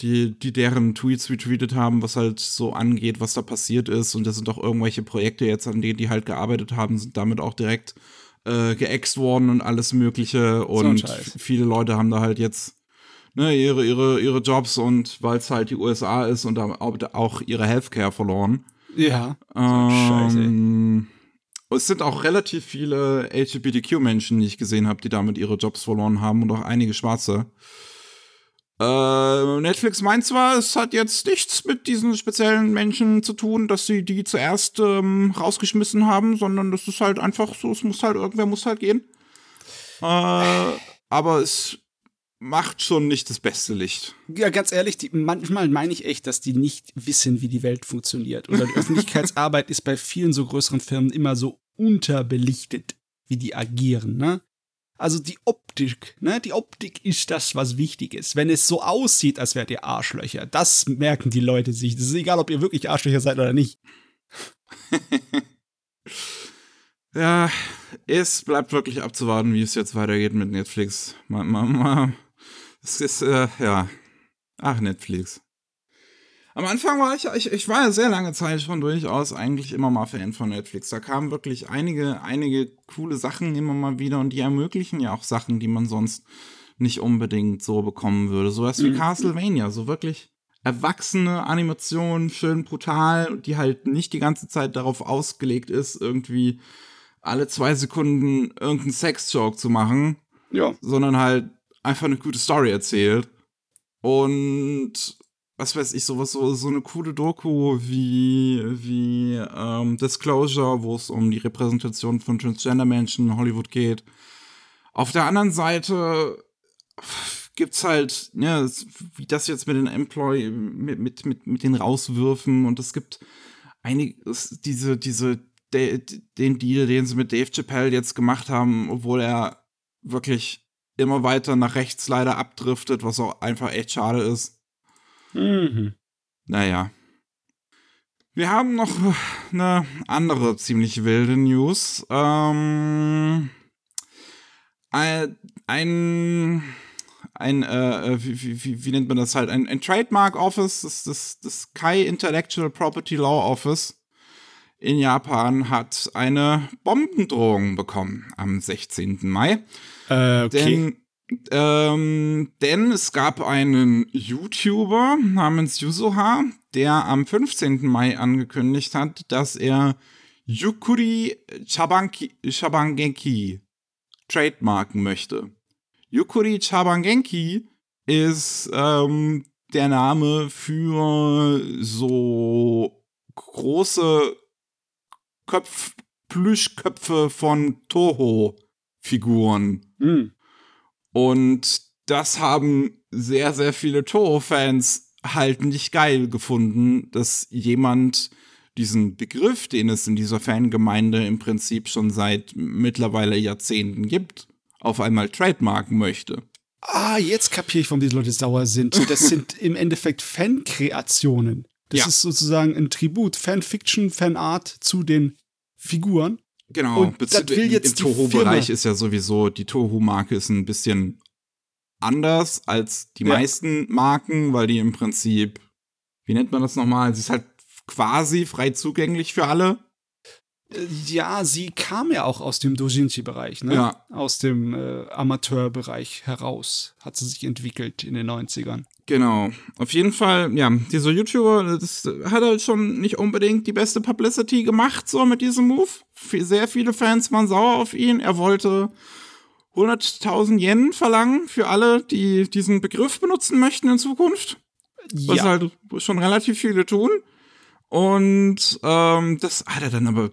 die, die deren Tweets retweetet haben, was halt so angeht, was da passiert ist. Und das sind auch irgendwelche Projekte jetzt, an denen die halt gearbeitet haben, sind damit auch direkt äh, geäxt worden und alles Mögliche. Und so viele Leute haben da halt jetzt ne, ihre, ihre, ihre Jobs und weil es halt die USA ist und auch ihre Healthcare verloren. Ja. Ähm, es sind auch relativ viele LGBTQ-Menschen, die ich gesehen habe, die damit ihre Jobs verloren haben und auch einige Schwarze. Äh, Netflix meint zwar, es hat jetzt nichts mit diesen speziellen Menschen zu tun, dass sie die zuerst ähm, rausgeschmissen haben, sondern das ist halt einfach so, es muss halt, irgendwer muss halt gehen. Äh, aber es macht schon nicht das beste Licht. Ja, ganz ehrlich, die, manchmal meine ich echt, dass die nicht wissen, wie die Welt funktioniert. Oder die Öffentlichkeitsarbeit ist bei vielen so größeren Firmen immer so unterbelichtet, wie die agieren, ne? Also die Optik, ne? Die Optik ist das, was wichtig ist. Wenn es so aussieht, als wärt ihr Arschlöcher, das merken die Leute sich. Das ist egal, ob ihr wirklich Arschlöcher seid oder nicht. ja, es bleibt wirklich abzuwarten, wie es jetzt weitergeht mit Netflix. Es ist, äh, ja. Ach, Netflix. Am Anfang war ich, ich, ich war ja sehr lange Zeit schon durchaus eigentlich immer mal Fan von Netflix. Da kamen wirklich einige, einige coole Sachen immer mal wieder und die ermöglichen ja auch Sachen, die man sonst nicht unbedingt so bekommen würde. Sowas wie mhm. Castlevania, so wirklich erwachsene Animation, schön brutal, die halt nicht die ganze Zeit darauf ausgelegt ist, irgendwie alle zwei Sekunden irgendeinen Sex-Joke zu machen. Ja. Sondern halt einfach eine gute Story erzählt. Und was weiß ich, sowas, so, so eine coole Doku wie, wie ähm, Disclosure, wo es um die Repräsentation von Transgender-Menschen in Hollywood geht. Auf der anderen Seite gibt's halt, ja, wie das jetzt mit den Employee, mit, mit, mit, mit den Rauswürfen und es gibt einige, diese, diese, de, den Deal, den sie mit Dave Chappelle jetzt gemacht haben, obwohl er wirklich immer weiter nach rechts leider abdriftet, was auch einfach echt schade ist. Mhm. Naja. Wir haben noch eine andere ziemlich wilde News. Ähm, ein, ein, ein äh, äh wie, wie, wie, nennt man das halt? Ein, ein Trademark Office, das, das, das Kai Intellectual Property Law Office in Japan hat eine Bombendrohung bekommen am 16. Mai. Äh, okay. Denn ähm, denn es gab einen YouTuber namens Yusuha, der am 15. Mai angekündigt hat, dass er Yukuri Chabanki, Chabangeki trademarken möchte. Yukuri Chabangenki ist ähm, der Name für so große Köpf Plüschköpfe von Toho-Figuren. Mhm. Und das haben sehr, sehr viele Toho-Fans halt nicht geil gefunden, dass jemand diesen Begriff, den es in dieser Fangemeinde im Prinzip schon seit mittlerweile Jahrzehnten gibt, auf einmal trademarken möchte. Ah, jetzt kapiere ich, warum diese Leute sauer sind. Das sind im Endeffekt Fankreationen. Das Ja. ist sozusagen ein Tribut, Fanfiction, Fanart zu den Figuren. Genau, Und Bez- das will jetzt im Toho-Bereich ist ja sowieso, die Toho-Marke ist ein bisschen anders als die Ja. meisten Marken, weil die im Prinzip, wie nennt man das nochmal? Sie ist halt quasi frei zugänglich für alle. Äh, Ja, sie kam ja auch aus dem Dojinshi-Bereich, ne? Ja. Aus dem äh, Amateurbereich heraus hat sie sich entwickelt in den 90ern. Genau. Auf jeden Fall, ja, dieser YouTuber, das hat halt schon nicht unbedingt die beste Publicity gemacht, so mit diesem Move. Sehr viele Fans waren sauer auf ihn. Er wollte 100.000 Yen verlangen für alle, die diesen Begriff benutzen möchten in Zukunft. Was Ja, halt schon relativ viele tun. Und ähm, das hat er dann aber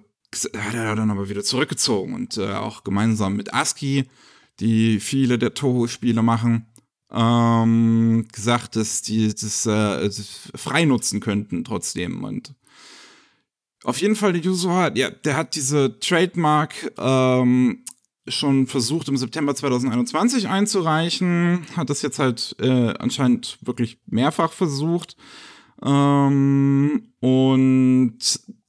hat er dann aber wieder zurückgezogen und äh, auch gemeinsam mit ASCII, die viele der Toho-Spiele machen, ähm, gesagt, dass die das, äh, frei nutzen könnten trotzdem. Und auf jeden Fall der User hat, ja, der hat diese Trademark ähm, schon versucht im September 2021 einzureichen, hat das jetzt halt äh, anscheinend wirklich mehrfach versucht. Ähm, und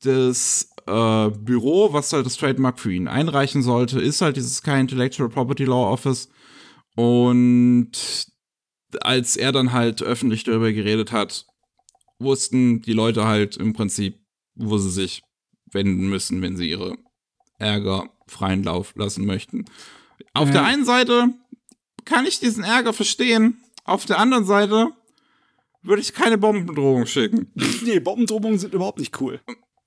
das äh, Büro, was halt das Trademark für ihn einreichen sollte, ist halt dieses Sky Intellectual Property Law Office. Und als er dann halt öffentlich darüber geredet hat, wussten die Leute halt im Prinzip, wo sie sich wenden müssen, wenn sie ihre Ärger freien Lauf lassen möchten. Auf Ja. der einen Seite kann ich diesen Ärger verstehen, auf der anderen Seite würde ich keine Bombendrohung schicken. nee, Bombendrohungen sind überhaupt nicht cool.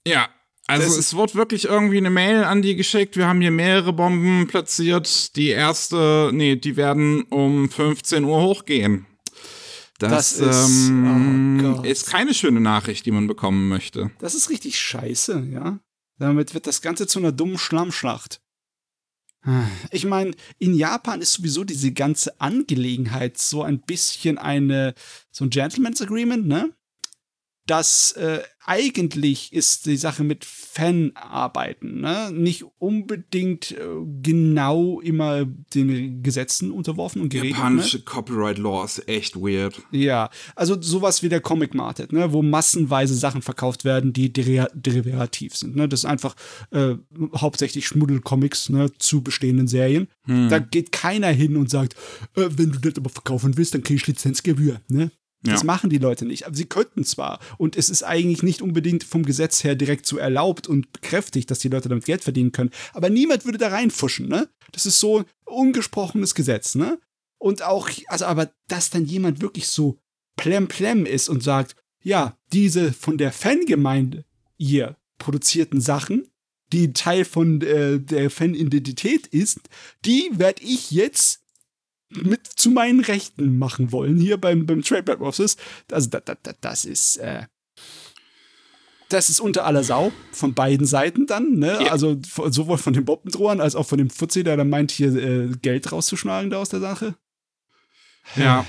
Ja, also Das- es wurde wirklich irgendwie eine Mail an die geschickt. Wir haben hier mehrere Bomben platziert. Die erste, nee, die werden um 15 Uhr hochgehen. Das, Das ist- ähm, oh ist keine schöne Nachricht, die man bekommen möchte. Das ist richtig scheiße, ja. Damit wird das Ganze zu einer dummen Schlammschlacht. Ich meine, in Japan ist sowieso diese ganze Angelegenheit so ein bisschen eine, so ein Gentleman's Agreement, ne? Das äh, eigentlich ist die Sache mit Fanarbeiten, ne? Nicht unbedingt äh, genau immer den Gesetzen unterworfen und geregelt. Ne? Japanische Copyright Law ist echt weird. Ja, also sowas wie der Comic Market, ne, wo massenweise Sachen verkauft werden, die deri derivativ sind. Ne? Das ist einfach äh, hauptsächlich Schmuddelcomics ne, zu bestehenden Serien. Hm. Da geht keiner hin und sagt, äh, wenn du das aber verkaufen willst, dann krieg ich Lizenzgebühr. Ne? Das Ja. machen die Leute nicht. Aber sie könnten zwar. Und es ist eigentlich nicht unbedingt vom Gesetz her direkt so erlaubt und bekräftigt, dass die Leute damit Geld verdienen können. Aber niemand würde da reinfuschen, ne? Das ist so ein ungesprochenes Gesetz, ne? Und auch, also aber, dass dann jemand wirklich so plemplem ist und sagt, ja, diese von der Fangemeinde hier produzierten Sachen, die Teil von äh, der Fanidentität ist, die werde ich jetzt mit zu meinen Rechten machen wollen, hier beim, beim Trademark Office. Also, da, da, da, das ist, äh, das ist unter aller Sau von beiden Seiten dann, ne? Ja. Also sowohl von den Boppendrohern als auch von dem Fuzzi, der dann meint, hier äh, Geld rauszuschlagen da aus der Sache. Ja.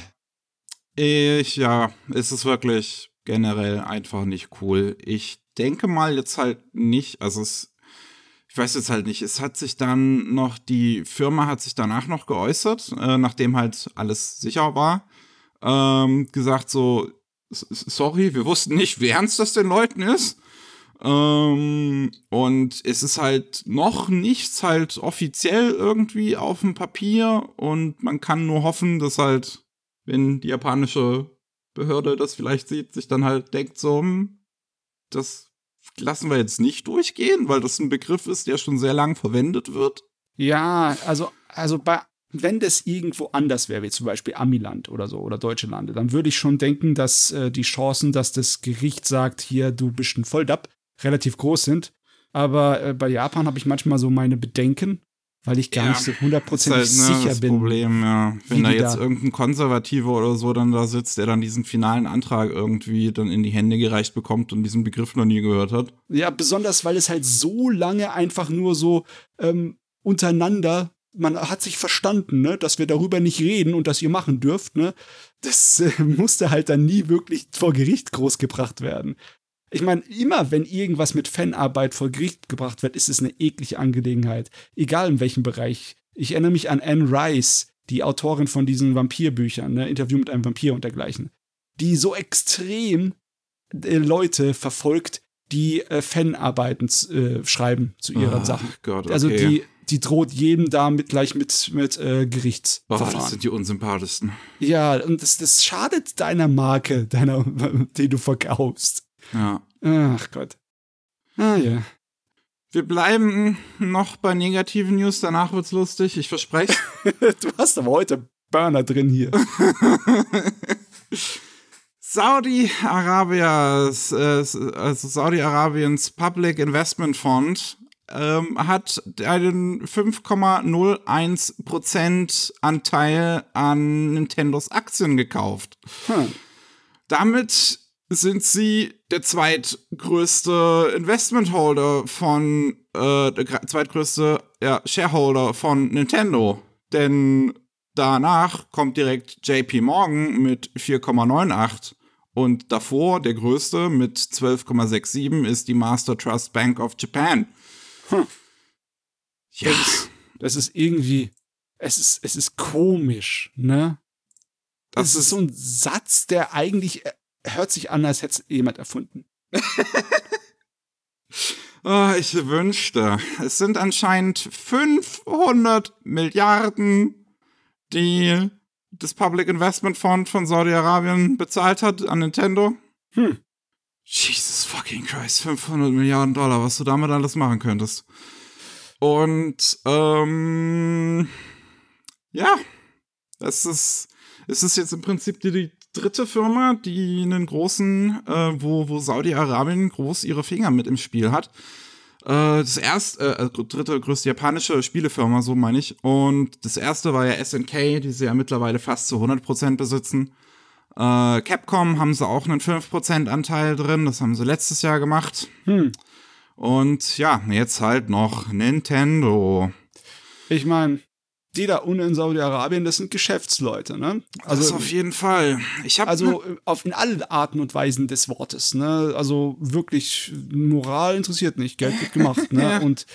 Ich, ja, es ist wirklich generell einfach nicht cool. Ich denke mal jetzt halt nicht, also es, ich weiß jetzt halt nicht, es hat sich dann noch, die Firma hat sich danach noch geäußert, äh, nachdem halt alles sicher war, ähm, gesagt so, "S- s- sorry, wir wussten nicht, wie ernst das den Leuten ist. Ähm, und es ist halt noch nichts halt offiziell irgendwie auf dem Papier und man kann nur hoffen, dass halt, wenn die japanische Behörde das vielleicht sieht, sich dann halt denkt so, hm, das lassen wir jetzt nicht durchgehen, weil das ein Begriff ist, der schon sehr lang verwendet wird. Ja, also, also bei, wenn das irgendwo anders wäre, wie zum Beispiel Amiland oder so oder deutsche Lande, dann würde ich schon denken, dass äh, die Chancen, dass das Gericht sagt, hier, du bist ein Volldapp, relativ groß sind. Aber äh, bei Japan habe ich manchmal so meine Bedenken, weil ich gar Ja, nicht so hundertprozentig halt, ne, sicher das bin. Problem, ja. Wenn da jetzt da- irgendein Konservativer oder so dann da sitzt, der dann diesen finalen Antrag irgendwie dann in die Hände gereicht bekommt und diesen Begriff noch nie gehört hat. Ja, besonders weil es halt so lange einfach nur so ähm, untereinander man hat sich verstanden, ne, dass wir darüber nicht reden und dass ihr machen dürft, ne? Das äh, musste halt dann nie wirklich vor Gericht groß gebracht werden. Ich meine, immer wenn irgendwas mit Fanarbeit vor Gericht gebracht wird, ist es eine eklige Angelegenheit. Egal in welchem Bereich. Ich erinnere mich an Anne Rice, die Autorin von diesen Vampirbüchern, ne? Interview mit einem Vampir und dergleichen, die so extrem äh, Leute verfolgt, die äh, Fanarbeiten äh, schreiben zu ihren Oh, Sachen. Gott, okay. Also die, die droht jedem da mit gleich mit, mit äh, Gerichtsverfahren. das sind die unsympathischsten. ja, und das, das schadet deiner Marke, deiner, die du verkaufst. Ja. Ach Gott. Ah ja. Wir bleiben noch bei negativen News, danach wird's lustig, ich verspreche. Du hast aber heute Burner drin hier. Saudi-Arabias, äh, also Saudi-Arabiens Public Investment Fund ähm, hat einen 5,01% Anteil an Nintendos Aktien gekauft. Hm. Damit sind sie der zweitgrößte Investmentholder von, äh, der zweitgrößte ja, Shareholder von Nintendo. Denn danach kommt direkt JP Morgan mit 4,98 und davor der größte mit 12,67 ist die Master Trust Bank of Japan. Hm. Ja, Das ist irgendwie, es ist, es ist komisch, ne? das Das ist ist so ein Satz, der eigentlich äh, hört sich an, als hätte es jemand erfunden. Ah, ich wünschte. Es sind anscheinend 500 Milliarden, die das Public Investment Fund von Saudi-Arabien bezahlt hat an Nintendo. Hm. Jesus fucking Christ, 500 Milliarden Dollar, was du damit alles machen könntest. Und, ähm, ja, das ist, es ist jetzt im Prinzip die dritte Firma, die einen großen, äh, wo, wo Saudi-Arabien groß ihre Finger mit im Spiel hat. Äh, das erste, äh, dritte größte japanische Spielefirma, so meine ich. Und das erste war ja SNK, die sie ja mittlerweile fast zu 100% besitzen. Äh, Capcom haben sie auch einen 5% Anteil drin, das haben sie letztes Jahr gemacht. Hm. Und ja, jetzt halt noch Nintendo. Ich meine, die da unten in Saudi-Arabien, das sind Geschäftsleute, ne? Also das auf jeden Fall. Ich habe Also äh, auf in allen Arten und Weisen des Wortes, ne? Also wirklich Moral interessiert nicht, Geld wird gemacht, ne? Ja. Und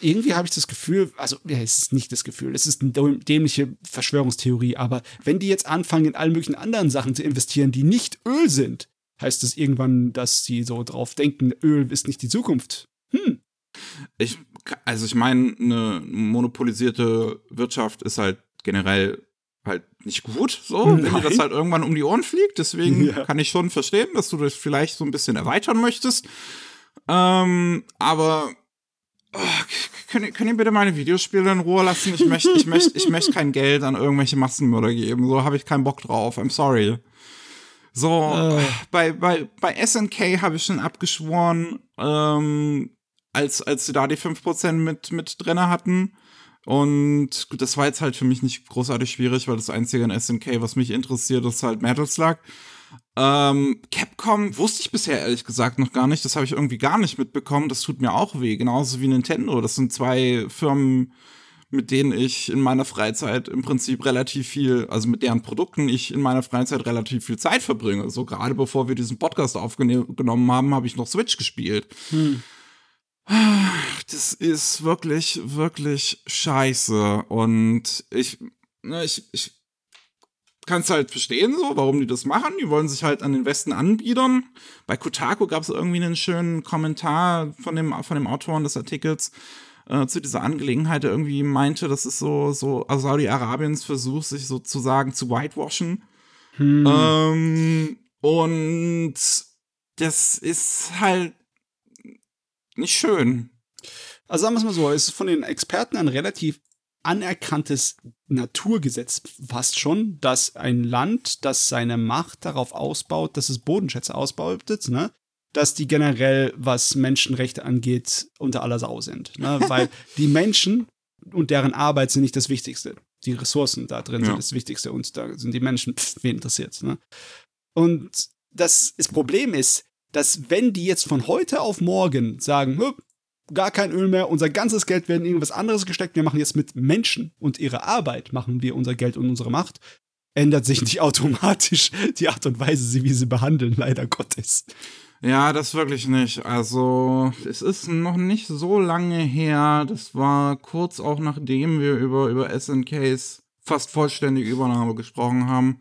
irgendwie habe ich das Gefühl, also ja, es ist nicht das Gefühl, es ist eine däm- dämliche Verschwörungstheorie, aber wenn die jetzt anfangen, in allen möglichen anderen Sachen zu investieren, die nicht Öl sind, heißt es irgendwann, dass sie so drauf denken, Öl ist nicht die Zukunft. Hm. Ich, also ich meine, eine monopolisierte Wirtschaft ist halt generell halt nicht gut, so, wenn dir Nein. das halt irgendwann um die Ohren fliegt. Deswegen Ja. kann ich schon verstehen, dass du das vielleicht so ein bisschen erweitern möchtest. Ähm, aber oh, könnt, ihr, könnt ihr bitte meine Videospiele in Ruhe lassen? Ich möchte ich möchte, ich möchte kein Geld an irgendwelche Massenmörder geben. So habe ich keinen Bock drauf. I'm sorry. So, Äh. bei, bei, bei SNK habe ich schon abgeschworen, ähm, als, als sie da die 5% mit, mit drin hatten. Und gut, das war jetzt halt für mich nicht großartig schwierig, weil das einzige an SNK, was mich interessiert, ist halt Metal Slug. Ähm, Capcom wusste ich bisher ehrlich gesagt noch gar nicht. Das habe ich irgendwie gar nicht mitbekommen. Das tut mir auch weh. Genauso wie Nintendo. Das sind zwei Firmen, mit denen ich in meiner Freizeit im Prinzip relativ viel, also mit deren Produkten ich in meiner Freizeit relativ viel Zeit verbringe. So gerade bevor wir diesen Podcast aufgenommen haben, habe ich noch Switch gespielt. Hm. Das ist wirklich, wirklich scheiße. Und ich, ne, ich, ich kann es halt verstehen, so, warum die das machen. Die wollen sich halt an den Westen anbiedern. Bei Kotaku gab es irgendwie einen schönen Kommentar von dem, von dem Autoren des Artikels äh, zu dieser Angelegenheit, der irgendwie meinte, das ist so, so also Saudi-Arabiens Versuch, sich sozusagen zu whitewashen. Hm. Ähm, und das ist halt nicht schön. Also sagen wir es mal so, es ist von den Experten ein relativ anerkanntes Naturgesetz fast schon, dass ein Land, das seine Macht darauf ausbaut, dass es Bodenschätze ausbeutet, ne? dass die generell, was Menschenrechte angeht, unter aller Sau sind. Ne? Weil die Menschen und deren Arbeit sind nicht das Wichtigste. Die Ressourcen da drin Ja. sind das Wichtigste und da sind die Menschen, pff, wen interessiert's, ne? Und das, das Problem ist, dass wenn die jetzt von heute auf morgen sagen, "Hup, gar kein Öl mehr, unser ganzes Geld wird in irgendwas anderes gesteckt, wir machen jetzt mit Menschen und ihrer Arbeit machen wir unser Geld und unsere Macht, ändert sich nicht automatisch die Art und Weise, wie sie behandeln, leider Gottes. Ja, das wirklich nicht. Also, es ist noch nicht so lange her. Das war kurz auch nachdem wir über, über SNKs fast vollständige Übernahme gesprochen haben,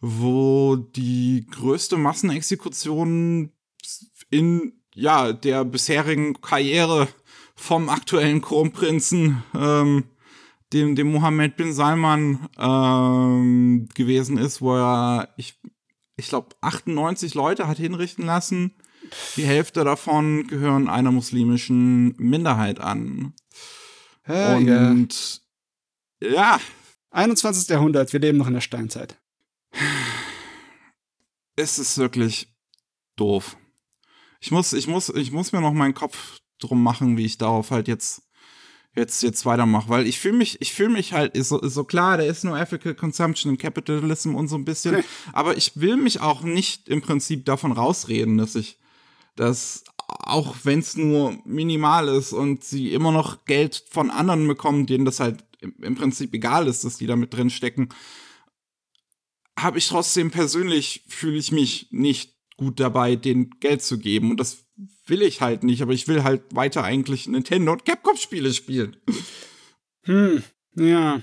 wo die größte Massenexekution in ja, der bisherigen Karriere vom aktuellen Kronprinzen, ähm, dem, dem Mohammed bin Salman, ähm, gewesen ist, wo er, ich ich glaube, 98 Leute hat hinrichten lassen. Die Hälfte davon gehören einer muslimischen Minderheit an. Ja, Und ja. ja. 21. Jahrhundert, wir leben noch in der Steinzeit. Es ist wirklich doof. Ich muss, ich muss, ich muss mir noch meinen Kopf drum machen, wie ich darauf halt jetzt jetzt, jetzt weitermache, weil ich fühle mich, ich fühle mich halt, ist so, ist so klar, der ist nur Ethical Consumption and Capitalism und so ein bisschen, aber ich will mich auch nicht im Prinzip davon rausreden, dass ich, dass auch wenn es nur minimal ist und sie immer noch Geld von anderen bekommen, denen das halt im, im Prinzip egal ist, dass die da mit drin stecken, habe ich trotzdem persönlich fühle ich mich nicht gut dabei, denen Geld zu geben und das will ich halt nicht, aber ich will halt weiter eigentlich Nintendo und Capcom-Spiele spielen. Hm, ja.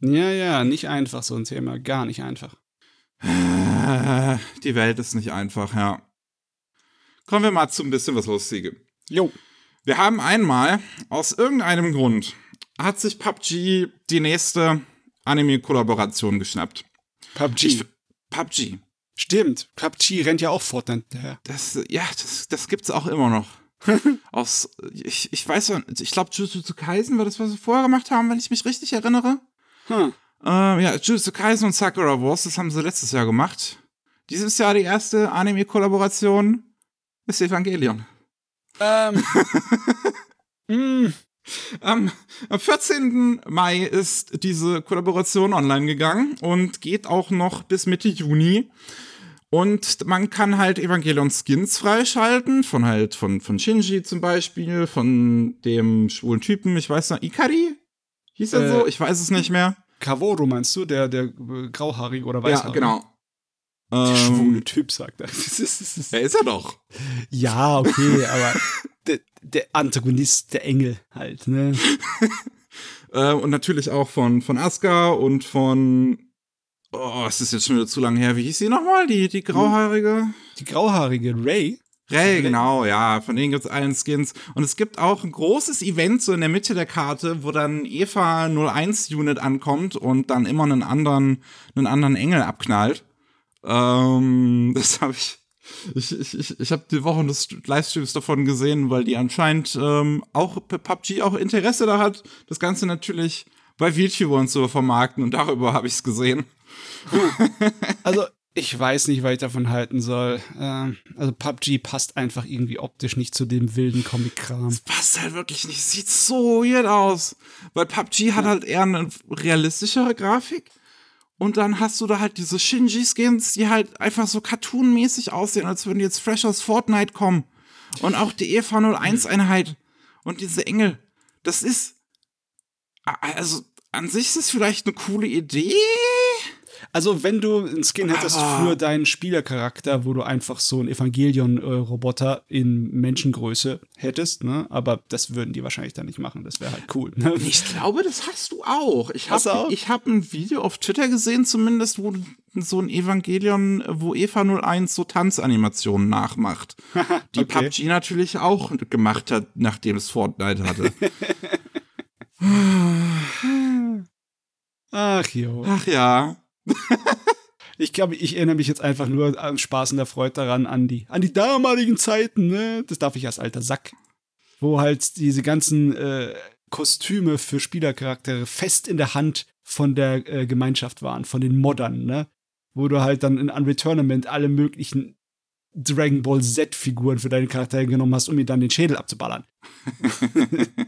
Ja, ja, nicht einfach so ein Thema, gar nicht einfach. Die Welt ist nicht einfach, ja. Kommen wir mal zu ein bisschen was Lustigem. Jo. Wir haben einmal, aus irgendeinem Grund, hat sich PUBG die nächste Anime-Kollaboration geschnappt. PUBG. Ich, PUBG. Stimmt, PUBG rennt ja auch Fortnite daher. Das, ja, das, das gibt's auch immer noch. Aus, ich, ich weiß ich glaube, Jujutsu Kaisen war das, was wir vorher gemacht haben, wenn ich mich richtig erinnere. Hm. Äh, ja, Jujutsu Kaisen und Sakura Wars, das haben sie letztes Jahr gemacht. Dieses Jahr die erste Anime-Kollaboration ist Evangelion. Ähm. mm. Am, am 14. Mai ist diese Kollaboration online gegangen und geht auch noch bis Mitte Juni. Und man kann halt Evangelion-Skins freischalten, von halt von, von Shinji zum Beispiel, von dem schwulen Typen, ich weiß noch, Ikari? Hieß er äh, so? Ich weiß es nicht mehr. Kavoro meinst du, der, der äh, grauhaarige oder weißhaarige? Ja, genau. Der ähm, schwule Typ, sagt er. er ist er doch. Ja, okay, aber der, der, Antagonist, der Engel halt, ne? äh, und natürlich auch von, von Asuka und von Oh, es ist jetzt schon wieder zu lange her. Wie hieß sie nochmal? Die, die grauhaarige? Die grauhaarige Ray? Ray, genau, ja. Von denen gibt es allen Skins. Und es gibt auch ein großes Event so in der Mitte der Karte, wo dann Eva 01 Unit ankommt und dann immer einen anderen, einen anderen Engel abknallt. Ähm, das habe ich. Ich, ich, ich, ich habe die Woche des Livestreams davon gesehen, weil die anscheinend ähm, auch PUBG auch Interesse da hat, das Ganze natürlich bei VTuber und so vermarkten und darüber habe ich es gesehen. Also, ich weiß nicht, was ich davon halten soll. Ähm, also, PUBG passt einfach irgendwie optisch nicht zu dem wilden Comic-Kram. Es passt halt wirklich nicht. Sieht so weird aus. Weil PUBG ja. hat halt eher eine realistischere Grafik. Und dann hast du da halt diese Shinji-Skins, die halt einfach so cartoonmäßig aussehen, als würden die jetzt fresh aus Fortnite kommen. Und auch die EVA 01-Einheit und diese Engel. Das ist. Also, an sich ist es vielleicht eine coole Idee. Also, wenn du einen Skin hättest ah. für deinen Spielercharakter, wo du einfach so einen Evangelion-Roboter in Menschengröße hättest, ne? Aber das würden die wahrscheinlich dann nicht machen. Das wäre halt cool. Ne? Ich glaube, das hast du auch. Ich habe hab ein Video auf Twitter gesehen, zumindest, wo so ein Evangelion, wo Eva 01 so Tanzanimationen nachmacht. die okay. PUBG natürlich auch gemacht hat, nachdem es Fortnite hatte. Ach jo. Ach ja. ich glaube, ich erinnere mich jetzt einfach nur an Spaß und der Freude daran, an die, an die damaligen Zeiten, ne? Das darf ich als alter Sack. Wo halt diese ganzen äh, Kostüme für Spielercharaktere fest in der Hand von der äh, Gemeinschaft waren, von den Moddern, ne? Wo du halt dann in Unreal Tournament alle möglichen Dragon Ball Z-Figuren für deine Charaktere genommen hast, um mir dann den Schädel abzuballern.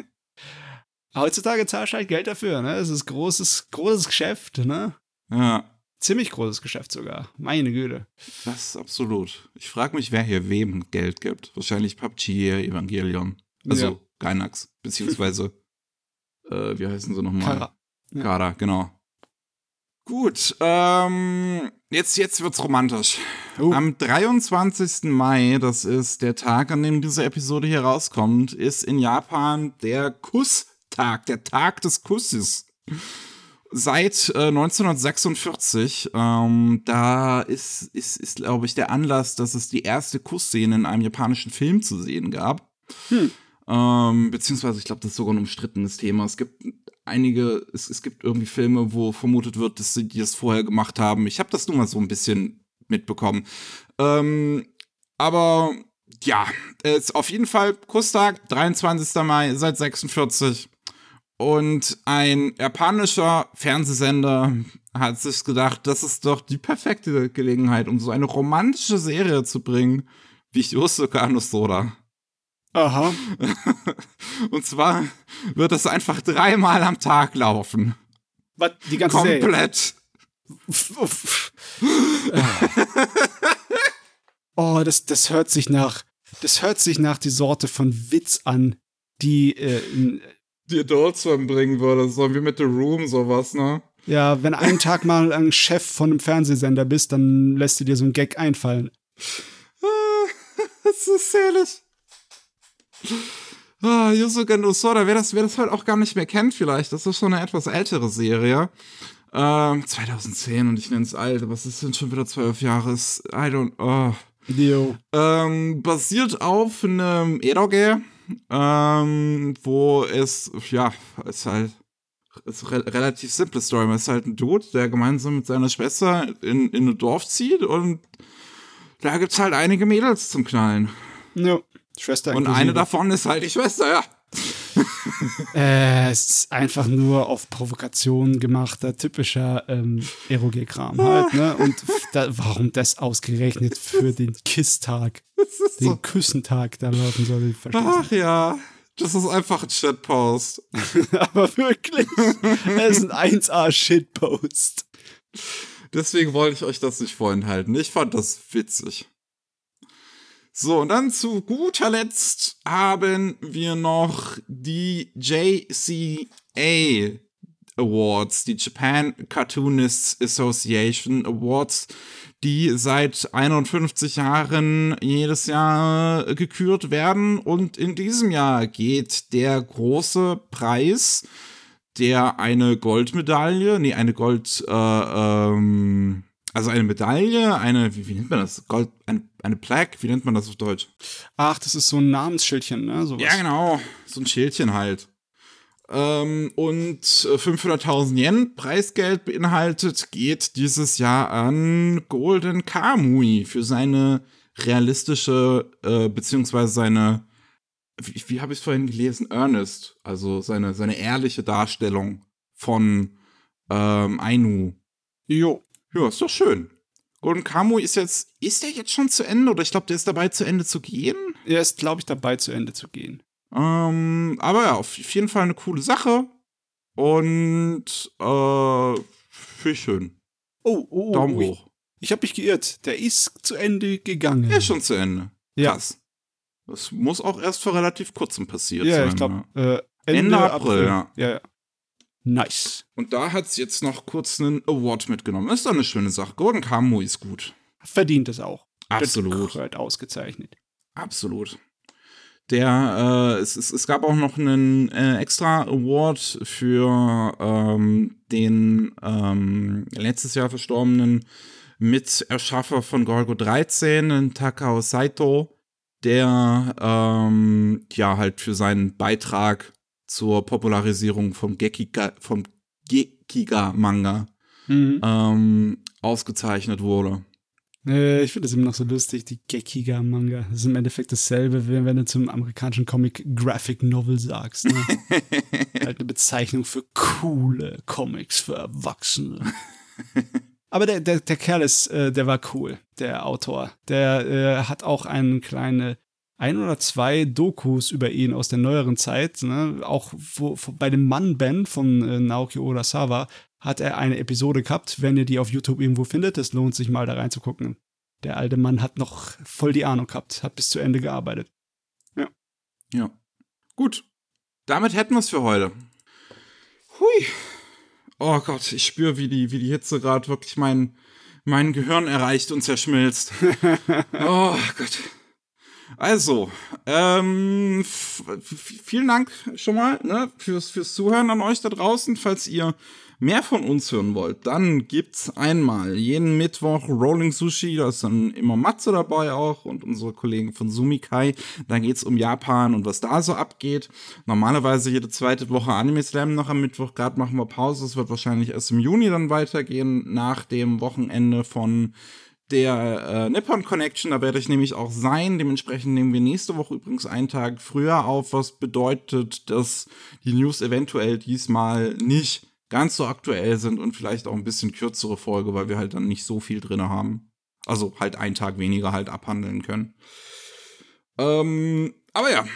Heutzutage zahlst du halt Geld dafür, ne? Es ist großes, großes Geschäft, ne? Ja. Ziemlich großes Geschäft sogar. Meine Güte. Das ist absolut. Ich frage mich, wer hier wem Geld gibt. Wahrscheinlich PUBG, Evangelion. Also Ja. Gainax, beziehungsweise, äh, wie heißen sie nochmal? Kara. Ja. Kara, genau. Gut, ähm, jetzt, jetzt wird's romantisch. Oh. Am 23. Mai, das ist der Tag, an dem diese Episode hier rauskommt, ist in Japan der Kusstag, der Tag des Kusses. Seit äh, 1946, ähm, da ist, ist, ist glaube ich, der Anlass, dass es die erste Kussszene in einem japanischen Film zu sehen gab. Hm. Ähm, beziehungsweise, ich glaube, das ist sogar ein umstrittenes Thema. Es gibt einige, es, es gibt irgendwie Filme, wo vermutet wird, dass sie das vorher gemacht haben. Ich habe das nur mal so ein bisschen mitbekommen. Ähm, aber ja, ist auf jeden Fall Kusstag, 23. Mai, seit 46. Und ein japanischer Fernsehsender hat sich gedacht, das ist doch die perfekte Gelegenheit, um so eine romantische Serie zu bringen, wie Yosuke Anosoda. Aha. Und zwar wird es einfach dreimal am Tag laufen. Was? Die ganze Serie? Komplett. oh, das, das hört sich nach. Das hört sich nach die Sorte von Witz an, die äh, Die Adult Swim bringen würde, so wie mit The Room, sowas, ne? ja, wenn einen Tag mal ein Chef von einem Fernsehsender bist, dann lässt dir dir so ein Gag einfallen. das ist herrlich. Ah, Yusuke Nosoda, wer das, wer das halt auch gar nicht mehr kennt, vielleicht, das ist schon eine etwas ältere Serie. Ähm, 2010 und ich nenne es alt, aber es sind schon wieder zwölf Jahre. I don't, oh. Jo. Ähm, basiert auf einem Edoge, ähm, wo es, ja, es halt, es ist re relativ simple Story. Man ist halt ein Dude, der gemeinsam mit seiner Schwester in, in ein Dorf zieht und da gibt's halt einige Mädels zum Knallen. Jo. Schwester Und inklusive. eine davon ist halt die Schwester, ja. Äh, es ist einfach nur auf Provokation gemachter, typischer ähm, Eroge-Kram halt, ne? Und da, warum das ausgerechnet für den Kisstag, Das den so, Küssentag da laufen soll, ich verstehe ach ja, das ist einfach ein Shitpost. Aber wirklich, es ist ein 1A-Shitpost. Deswegen wollte ich euch das nicht vorenthalten. Ich fand das witzig. So, und dann zu guter Letzt haben wir noch die JCA Awards, die Japan Cartoonists Association Awards, die seit 51 Jahren jedes Jahr gekürt werden. Und in diesem Jahr geht der große Preis der eine Goldmedaille, nee, eine Gold, äh, ähm, also eine Medaille, eine, wie, wie nennt man das? Gold, eine, eine Plaque, wie nennt man das auf Deutsch? Ach, das ist so ein Namensschildchen, ne? Sowas. Ja, genau, so ein Schildchen halt. Ähm, und äh, 500.000 Yen Preisgeld beinhaltet, geht dieses Jahr an Golden Kamui für seine realistische, äh, beziehungsweise seine, wie, wie habe ich es vorhin gelesen, Ernest, also seine, seine ehrliche Darstellung von ähm, Ainu. Jo. Ja, ist doch schön. Golden Kamui ist jetzt, ist der jetzt schon zu Ende oder ich glaube, der ist dabei zu Ende zu gehen? Er ist, glaube ich, dabei zu Ende zu gehen. Ähm, aber ja, auf jeden Fall eine coole Sache. Und äh, ich schön. Oh, oh, Daumen oh, hoch. Ich habe mich geirrt. Der ist zu Ende gegangen. Er ist schon zu Ende. Ja. Krass. Das muss auch erst vor relativ kurzem passiert Ja, sein. ich glaube, ja. äh, Ende, Ende April, ja. ja. ja. Nice. Und da hat's jetzt noch kurz einen Award mitgenommen. Ist doch eine schöne Sache. Golden Kamui ist gut. Verdient es auch. Absolut. Gehört ausgezeichnet. Absolut. Der, äh, es, es, es gab auch noch einen äh, extra Award für ähm, den ähm, letztes Jahr verstorbenen Miterschaffer von Gorgo 13, den Takao Saito, der ähm, ja halt für seinen Beitrag zur Popularisierung vom Gekiga, vom Gekiga-Manga Mhm. ähm, ausgezeichnet wurde. Äh, ich finde das immer noch so lustig, die geckiger Manga. Das ist im Endeffekt dasselbe, wie wenn du zum amerikanischen Comic Graphic Novel sagst. Ne? halt eine Bezeichnung für coole Comics für Erwachsene. Aber der, der, der Kerl ist, äh, der war cool, der Autor. Der äh, hat auch eine kleine ein oder zwei Dokus über ihn aus der neueren Zeit, ne? auch wo, wo, bei dem Mann-Band von äh, Naoki Urasawa hat er eine Episode gehabt. Wenn ihr die auf YouTube irgendwo findet, es lohnt sich mal da reinzugucken. Der alte Mann hat noch voll die Ahnung gehabt, hat bis zu Ende gearbeitet. Ja. Gut. Damit hätten wir es für heute. Hui. Oh Gott, ich spüre, wie die, wie die Hitze gerade wirklich mein, mein Gehirn erreicht und zerschmilzt. oh Gott. Also, ähm, vielen Dank schon mal ne, fürs, fürs Zuhören an euch da draußen. Falls ihr mehr von uns hören wollt, dann gibt's einmal jeden Mittwoch Rolling Sushi, da ist dann immer Matze dabei auch und unsere Kollegen von Sumikai. Da geht's um Japan und was da so abgeht. Normalerweise jede zweite Woche Anime Slam noch am Mittwoch. Gerade machen wir Pause. Es wird wahrscheinlich erst im Juni dann weitergehen, nach dem Wochenende von der äh, Nippon Connection, da werde ich nämlich auch sein. Dementsprechend nehmen wir nächste Woche übrigens einen Tag früher auf, was bedeutet, dass die News eventuell diesmal nicht ganz so aktuell sind und vielleicht auch ein bisschen kürzere Folge, weil wir halt dann nicht so viel drin haben. Also halt einen Tag weniger halt abhandeln können. Ähm, aber ja,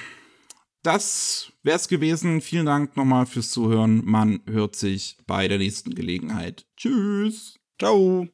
das wäre es gewesen. Vielen Dank nochmal fürs Zuhören. Man hört sich bei der nächsten Gelegenheit. Tschüss. Ciao.